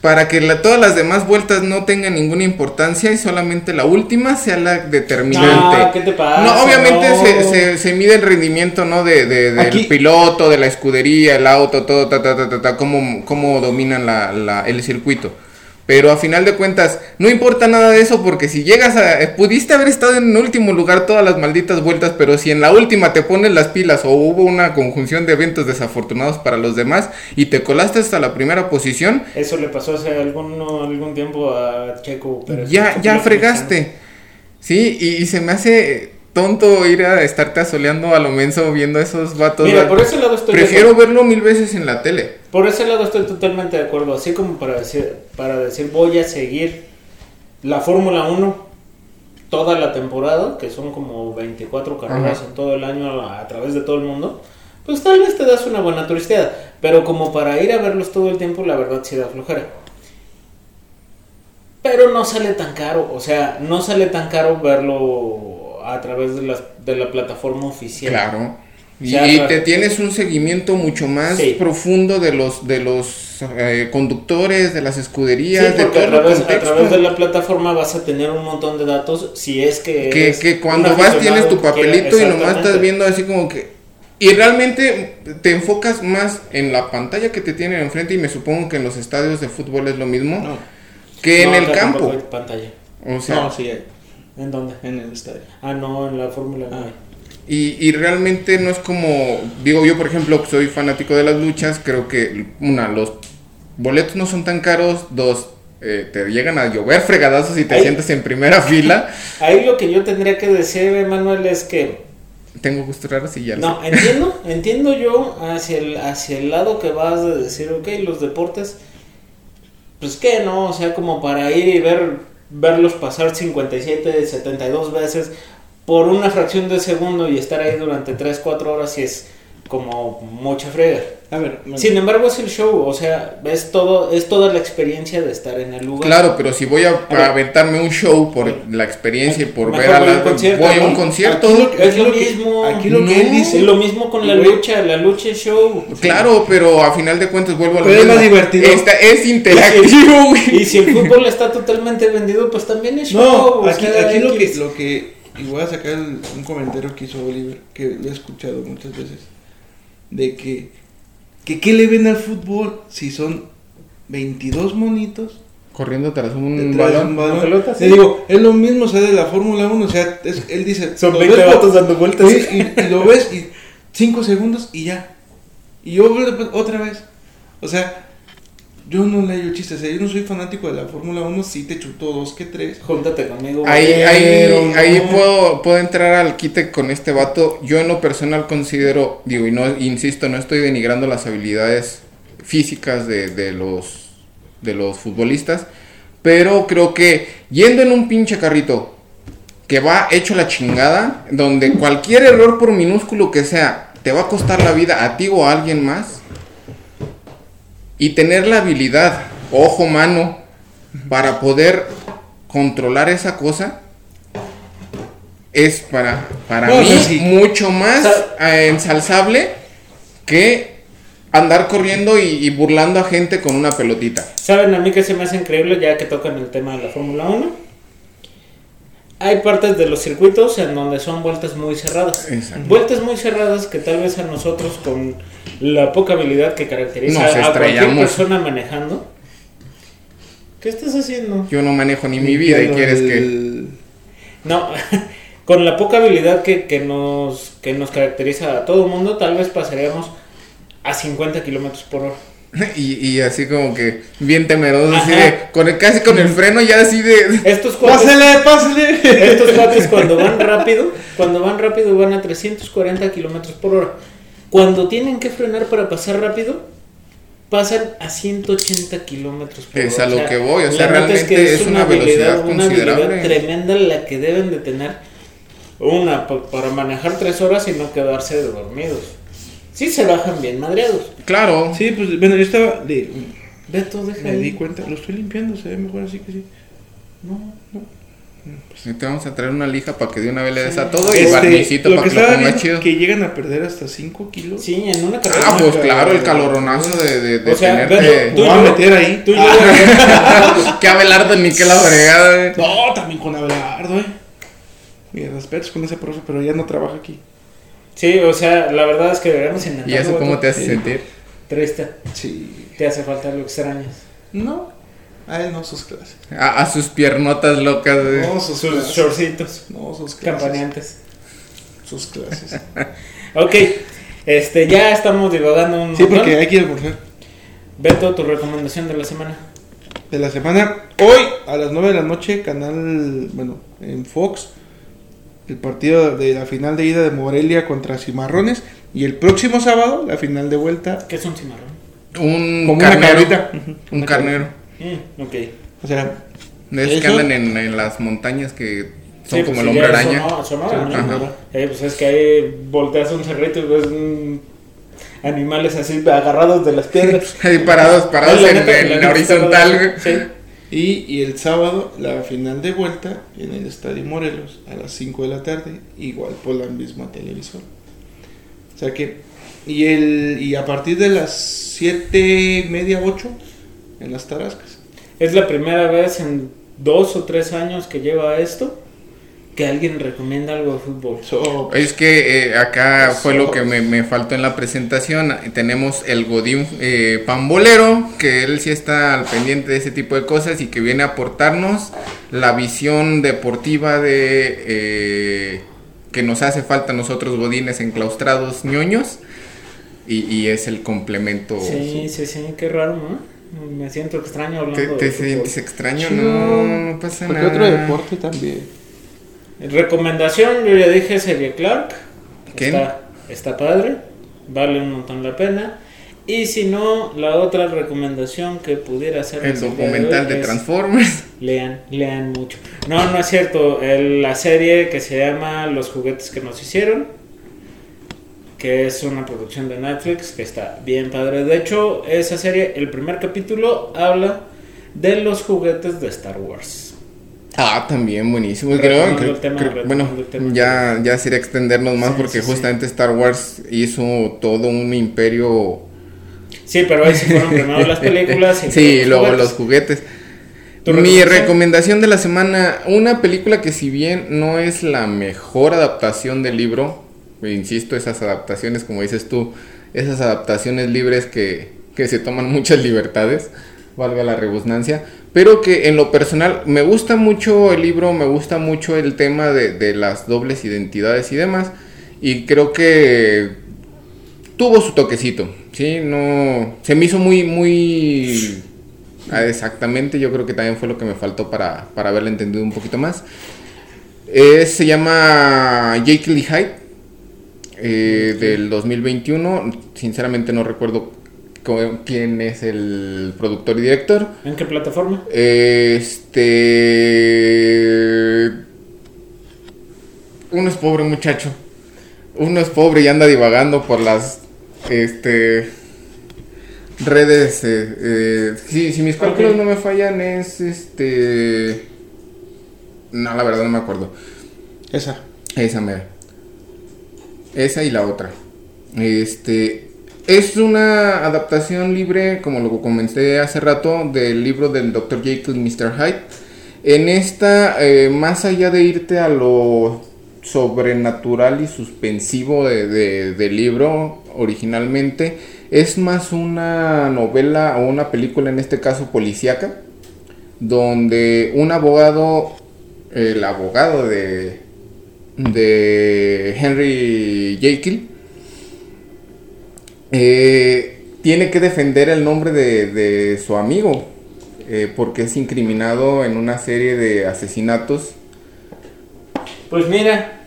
para que la- todas las demás vueltas no tengan ninguna importancia y solamente la última sea la determinante. No, ¿qué te pasa? No, obviamente No. Se, se, se mide el rendimiento, ¿no? De, de- del Aquí- piloto, de la escudería, el auto, todo, ta, ta, ta, ta, ta, cómo, cómo dominan la, la- el circuito. Pero a final de cuentas, no importa nada de eso porque si llegas a... eh, Pudiste haber estado en último lugar todas las malditas vueltas, pero si en la última te pones las pilas o hubo una conjunción de eventos desafortunados para los demás y te colaste hasta la primera posición, Eso le pasó hace algún, algún tiempo a Checo Pérez. ya, ya fregaste. Sí, y, y se me hace tonto ir a estarte asoleando a lo menso viendo esos vatos. Mira, por ese lado estoy Prefiero verlo mil veces en la tele. Por ese lado estoy totalmente de acuerdo. Así como para decir, para decir voy a seguir la Fórmula 1 toda la temporada, que son como 24 carreras Ajá. en todo el año a, a través de todo el mundo, pues tal vez te das una buena turisteada. Pero como para ir a verlos todo el tiempo, la verdad sí da flojera. Pero no sale tan caro, o sea, no sale tan caro verlo a través de, las, de la plataforma oficial. Claro. Y, te tienes un seguimiento mucho más Sí. profundo de los de los eh, conductores, de las Sí, escuderías, de todo a través, a través de la plataforma vas a tener un montón de datos si es que... que, cuando vas tienes tu papelito y nomás estás viendo así como que... Y realmente te enfocas más en la pantalla que te tienen enfrente y me supongo que en los estadios de fútbol es lo mismo No, que en el campo. pantalla. O sea, no, sí, ¿En dónde? en el estadio. Ah, no, en la Fórmula Ah. 9. y, y realmente no es como, digo yo por ejemplo, soy fanático de las luchas, creo que una, los boletos no son tan caros, dos, eh, te llegan a llover fregadazos y te Ahí- sientas en primera fila. Ahí lo que yo tendría que decir, Manuel, es que... Tengo gusto raro y ya lo No, entiendo, entiendo yo hacia el, hacia el lado que vas de decir, ok, los deportes, pues que no, o sea, como para ir y ver, verlos pasar 57, 72 veces por una fracción de segundo y estar ahí durante 3, 4 horas y es como mucha frega. A ver, me- Sin embargo es el show, o sea, es todo, es toda la experiencia de estar en el lugar. Claro, pero si voy a, aventarme un show por la experiencia y por ver a voy a la concierto, voy a un concierto. Aquí lo que- Es lo que- mismo. Aquí lo que No. él Es dice. lo mismo con la Güey. lucha, la lucha es show. Claro, pero a final de cuentas vuelvo a lo Pero es mismo. más divertido. Esta- es interactivo, güey. Y si el fútbol está totalmente vendido, pues también es show. No, o aquí, sea, aquí lo que, lo que, y voy a sacar el- un comentario que hizo Oliver, que lo he escuchado muchas veces, de que, que ¿qué le ven al fútbol si son 22 monitos Corriendo tras un balón. un balón? Pelota, sí. Le digo, es lo mismo, o sea, de la Fórmula 1, o sea, es- él dice, Son lo 20 ves vatos dando vueltas. Sí, y, y lo ves y 5 segundos y ya. Y yo otra vez. O sea, yo no le hallo chistes, sea, yo no soy fanático de la Fórmula 1, sí te chutó dos que tres. Júntate conmigo. Ahí, ahí, ahí puedo, puedo entrar al quite con este vato. Yo en lo personal considero, digo, y no, insisto, no estoy denigrando las habilidades físicas de, de los, de los futbolistas, pero creo que yendo en un pinche carrito que va hecho la chingada, donde cualquier error por minúsculo que sea, te va a costar la vida a ti o a alguien más, y tener la habilidad, ojo, mano, para poder controlar esa cosa, es para, para No, mí o sea, sí. mucho más eh, ensalzable que andar corriendo y, y burlando a gente con una pelotita. ¿Saben a mí que se me hace increíble ya que tocan el tema de la Fórmula 1? Hay partes de los circuitos en donde son vueltas muy cerradas. Exacto. Vueltas muy cerradas que tal vez a nosotros con la poca habilidad que caracteriza Nos a cualquier persona manejando. ¿Qué estás haciendo? Yo no manejo ni mi vida y quieres que... No, con la poca habilidad que, que nos, que nos caracteriza a todo el mundo, tal vez pasaríamos a 50 kilómetros por hora. Y, y así como que bien temeroso, así de, con el, casi con el freno ya así de... Estos cuates, ¡Pásele, pásele! estos cuates cuando van rápido, cuando van rápido van a 340 kilómetros por hora. Cuando tienen que frenar para pasar rápido, pasan a 180 kilómetros por hora. Es a lo que voy, o sea, realmente es una velocidad una habilidad considerable. tremenda la que deben de tener. Una, pa- para manejar tres horas y no quedarse dormidos. Sí se bajan bien madreados. Claro, Sí, pues bueno, yo estaba. de- Beto, deja me ahí. di cuenta, lo estoy limpiando, se ve mejor así que sí. No, no. Te vamos a traer una lija para que de una vez le des a todo y Este, barnicito para que lo viendo chido. que llegan a perder hasta 5 kilos. Sí, en una carrera. Ah, pues claro, el caloronazo de, de, de O sea, tenerte... Tú y voy a yo- meter ahí. Tú y yo- Ah, que Abelardo ni que la fregada, güey. no, también con Abelardo, eh. Mis respetos con ese profe, pero ya no trabaja aquí. Sí, o sea, la verdad es que deberíamos intentarlo. ¿Y eso cómo te hace Sí. sentir? Triste. Sí. Te hace falta lo extrañas. No, a él no sus clases. A, a sus piernotas locas, güey. No sus Sus clases. shortcitos. No sus clases. Campaneantes. Sus clases. Ok, este, ya estamos divagando un Sí, montón. porque hay que ir a almorzar. Beto, tu recomendación de la semana. de la semana. Hoy a las 9 de la noche, canal, bueno, en Fox, el partido de la final de ida de Morelia contra Cimarrones. Y el próximo sábado, la final de vuelta. ¿Qué es un cimarrón? Un Como una carnero. cabrita. Un carnero. Mm, ok. O sea, De esos que andan en, en las montañas que son Sí, como pues, el sí, hombre araña. sonó- sonó, ¿no? Ajá. Eh, pues es que ahí volteas un cerrito y ves animales así agarrados de las piedras. Ahí parados, parados en, en la neta horizontal, padre. Y, y el sábado, la final de vuelta en el Estadio Morelos a las 5 de la tarde, igual por la misma televisora. O sea que, y, el, y a partir de las 7 media, 8, en las Tarascas. Es la primera vez en dos o tres años que lleva esto que alguien recomienda algo de fútbol. So, Es que eh, acá fue lo que me, me faltó en la presentación. Tenemos el Godín eh, Pambolero, que él sí está al pendiente de ese tipo de cosas y que viene a aportarnos la visión deportiva de eh, que nos hace falta a nosotros Godines enclaustrados ñoños. Y, y es el complemento. Sí, sí, sí, qué raro, ¿no? Me siento extraño hablando ¿Te, de te sientes extraño? No, no pasa porque nada. otro deporte también. Recomendación, yo ya dije Serie Clark. ¿Quién? Está, está padre, vale un montón la pena. Y si no, la otra recomendación que pudiera hacer El documental de Transformers. Lean, lean mucho. No, no es cierto. El- la serie que se llama Los juguetes que nos hicieron, que es una producción de Netflix, que está bien padre. De hecho, esa serie, el primer capítulo habla de los juguetes de Star Wars. Ah, también buenísimo. Creo, tema, bueno, ya, ya sería extendernos más Sí, porque sí, sí. justamente Star Wars hizo todo un imperio. Sí, pero ahí se fueron primero las películas. y sí, luego juguetes. los juguetes. ¿Tu Mi recomendación? de la semana, una película que si bien no es la mejor adaptación del libro, insisto, esas adaptaciones, como dices tú, esas adaptaciones libres que, que se toman muchas libertades, valga la rebusnancia, pero que en lo personal me gusta mucho el libro, me gusta mucho el tema de, de las dobles identidades y demás, y creo que tuvo su toquecito, ¿sí? No, se me hizo muy, muy... ah, Exactamente, yo creo que también fue lo que me faltó para, para haberla entendido un poquito más. Eh, se llama Jake Lee Hyde, eh, del 2021. Sinceramente no recuerdo quién es el productor y director. ¿En qué plataforma? Este. Uno es pobre muchacho. Uno es pobre y anda divagando por las. Este. Redes. eh, eh, si mis cálculos no me fallan, es este. No, la verdad no me acuerdo. Esa. Esa mera. Esa y la otra. Este. Es una adaptación libre, como lo comenté hace rato, del libro del Dr. Jekyll y Mr. Hyde. En esta, eh, más allá de irte a lo sobrenatural y suspensivo de- de- del libro originalmente, es más una novela o una película, en este caso policíaca, donde un abogado, el abogado de, de Henry Jekyll, eh, tiene que defender el nombre de, de su amigo, eh, porque es incriminado en una serie de asesinatos. Pues mira,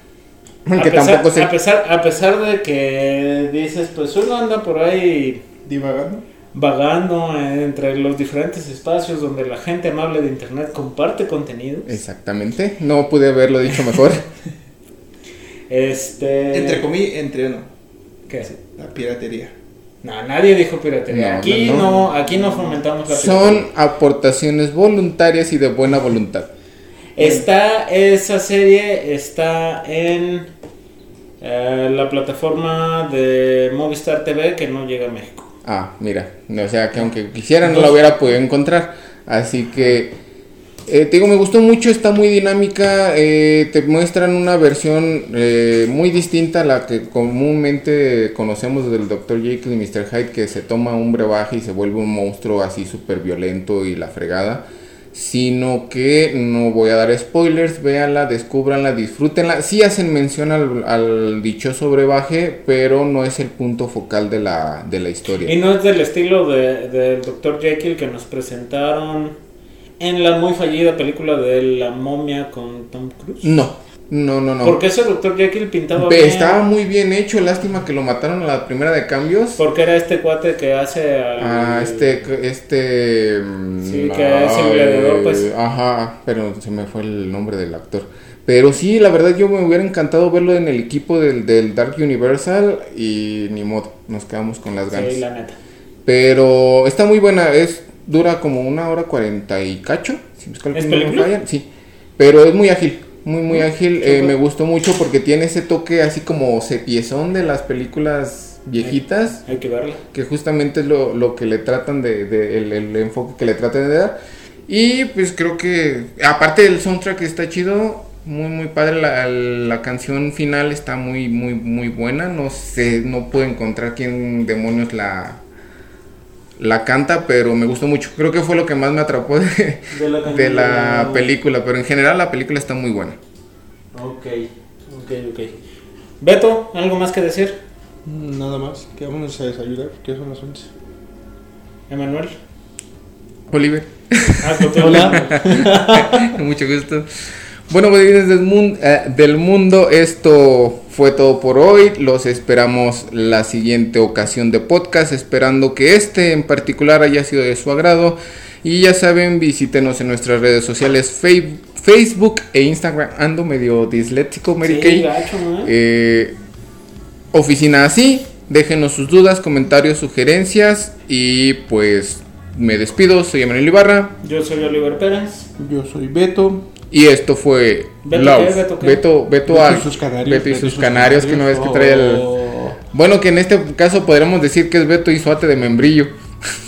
a pesar, tampoco a, pesar, a pesar de que dices, pues uno anda por ahí Divagando. vagando entre los diferentes espacios donde la gente amable de internet comparte contenido. Exactamente, no pude haberlo dicho mejor. Este. Entre comillas, entre no. ¿Qué? La piratería. No, nadie dijo piratería. No, aquí no, no, no. aquí no fomentamos la Son aportaciones voluntarias y de buena voluntad. Está esa serie, está en eh, la plataforma de Movistar TV que no llega a México. Ah, mira, o sea que aunque quisiera no la hubiera podido encontrar. Así que, eh, te digo, me gustó mucho, está muy dinámica, eh, te muestran una versión eh, muy distinta a la que comúnmente conocemos del Dr. Jekyll y Mr. Hyde, que se toma un brebaje y se vuelve un monstruo así súper violento y la fregada. Sino que no voy a dar spoilers, véanla, descúbranla, disfrútenla. Sí hacen mención al, al dichoso brebaje, pero no es el punto focal de la, de la historia. Y no es del estilo de- del Dr. Jekyll que nos presentaron en la muy fallida película de La momia con Tom Cruise. No, no, no, no. Porque ese Dr. Jekyll pintaba bien. Estaba muy bien hecho, lástima que lo mataron a la primera de cambios. Porque era este cuate que hace al... Ah, este, este... mm, Sí, que es el gladiador, pues. Ajá, pero se me fue el nombre del actor. Pero sí, la verdad yo me hubiera encantado verlo en el equipo del, del Dark Universal y ni modo, nos quedamos con las ganas. Sí, la neta. Pero está muy buena, es dura como una hora cuarenta y cacho. Si mis cálculos ¿Es no fallan, Sí, pero es muy ágil, muy muy ágil. súper. Eh, me gustó mucho porque tiene ese toque así como sepiezón de las películas viejitas, Hay que verla. que justamente es lo, lo que le tratan de, de- el, el enfoque que le tratan de dar. Y pues creo que, aparte del soundtrack está chido, muy muy padre, la, la canción final está muy muy muy buena, no sé, no puedo encontrar quién demonios la la canta, pero me gustó mucho. Creo que fue lo que más me atrapó de, De la de la canción. película, pero en general la película está muy buena. Ok, ok, ok. Beto, ¿algo más que decir? Nada más, que vámonos a desayunar, que son las 11. Emanuel. Oliver. Ah, contigo. Hola. Mucho gusto. Bueno, bodeguines del mundo, del mundo, esto fue todo por hoy. Los esperamos la siguiente ocasión de podcast, esperando que este en particular haya sido de su agrado. Y ya saben, visítenos en nuestras redes sociales, Facebook e Instagram. Ando medio disléxico, Mary Sí, Kay. gacho, ¿no? Eh, oficina así. Déjenos sus dudas, comentarios, sugerencias. Y pues me despido. Soy Emanuel Ibarra. Yo soy Oliver Pérez. Yo soy Beto. Y esto fue ¿Beto qué? ¿Beto qué? Beto, Beto, Beto al- y sus canarios. Beto y sus canarios, que no ves que trae el... Oh, Bueno, que en este caso podríamos decir que es Beto y Suate de membrillo.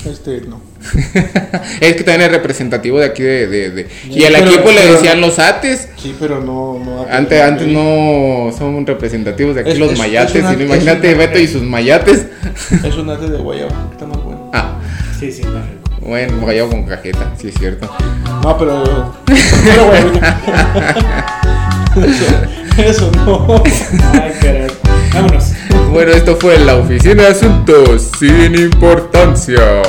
Este, no. es que también es representativo de aquí de... de- de- Y al pero- equipo le decían los ates. Sí, pero no. no Antes, antes no son representativos de aquí Es- los es- mayates. es una- sino imagínate una- Beto y sus mayates. Es un arte de guayaba, está más bueno. Ah, Sí, sí, me rico. Bueno, guayabo con cajeta, sí es cierto. No, pero. pero. Eso, eso no. Ay, caray. Vámonos. Bueno, esto fue la oficina de asuntos sin importancia.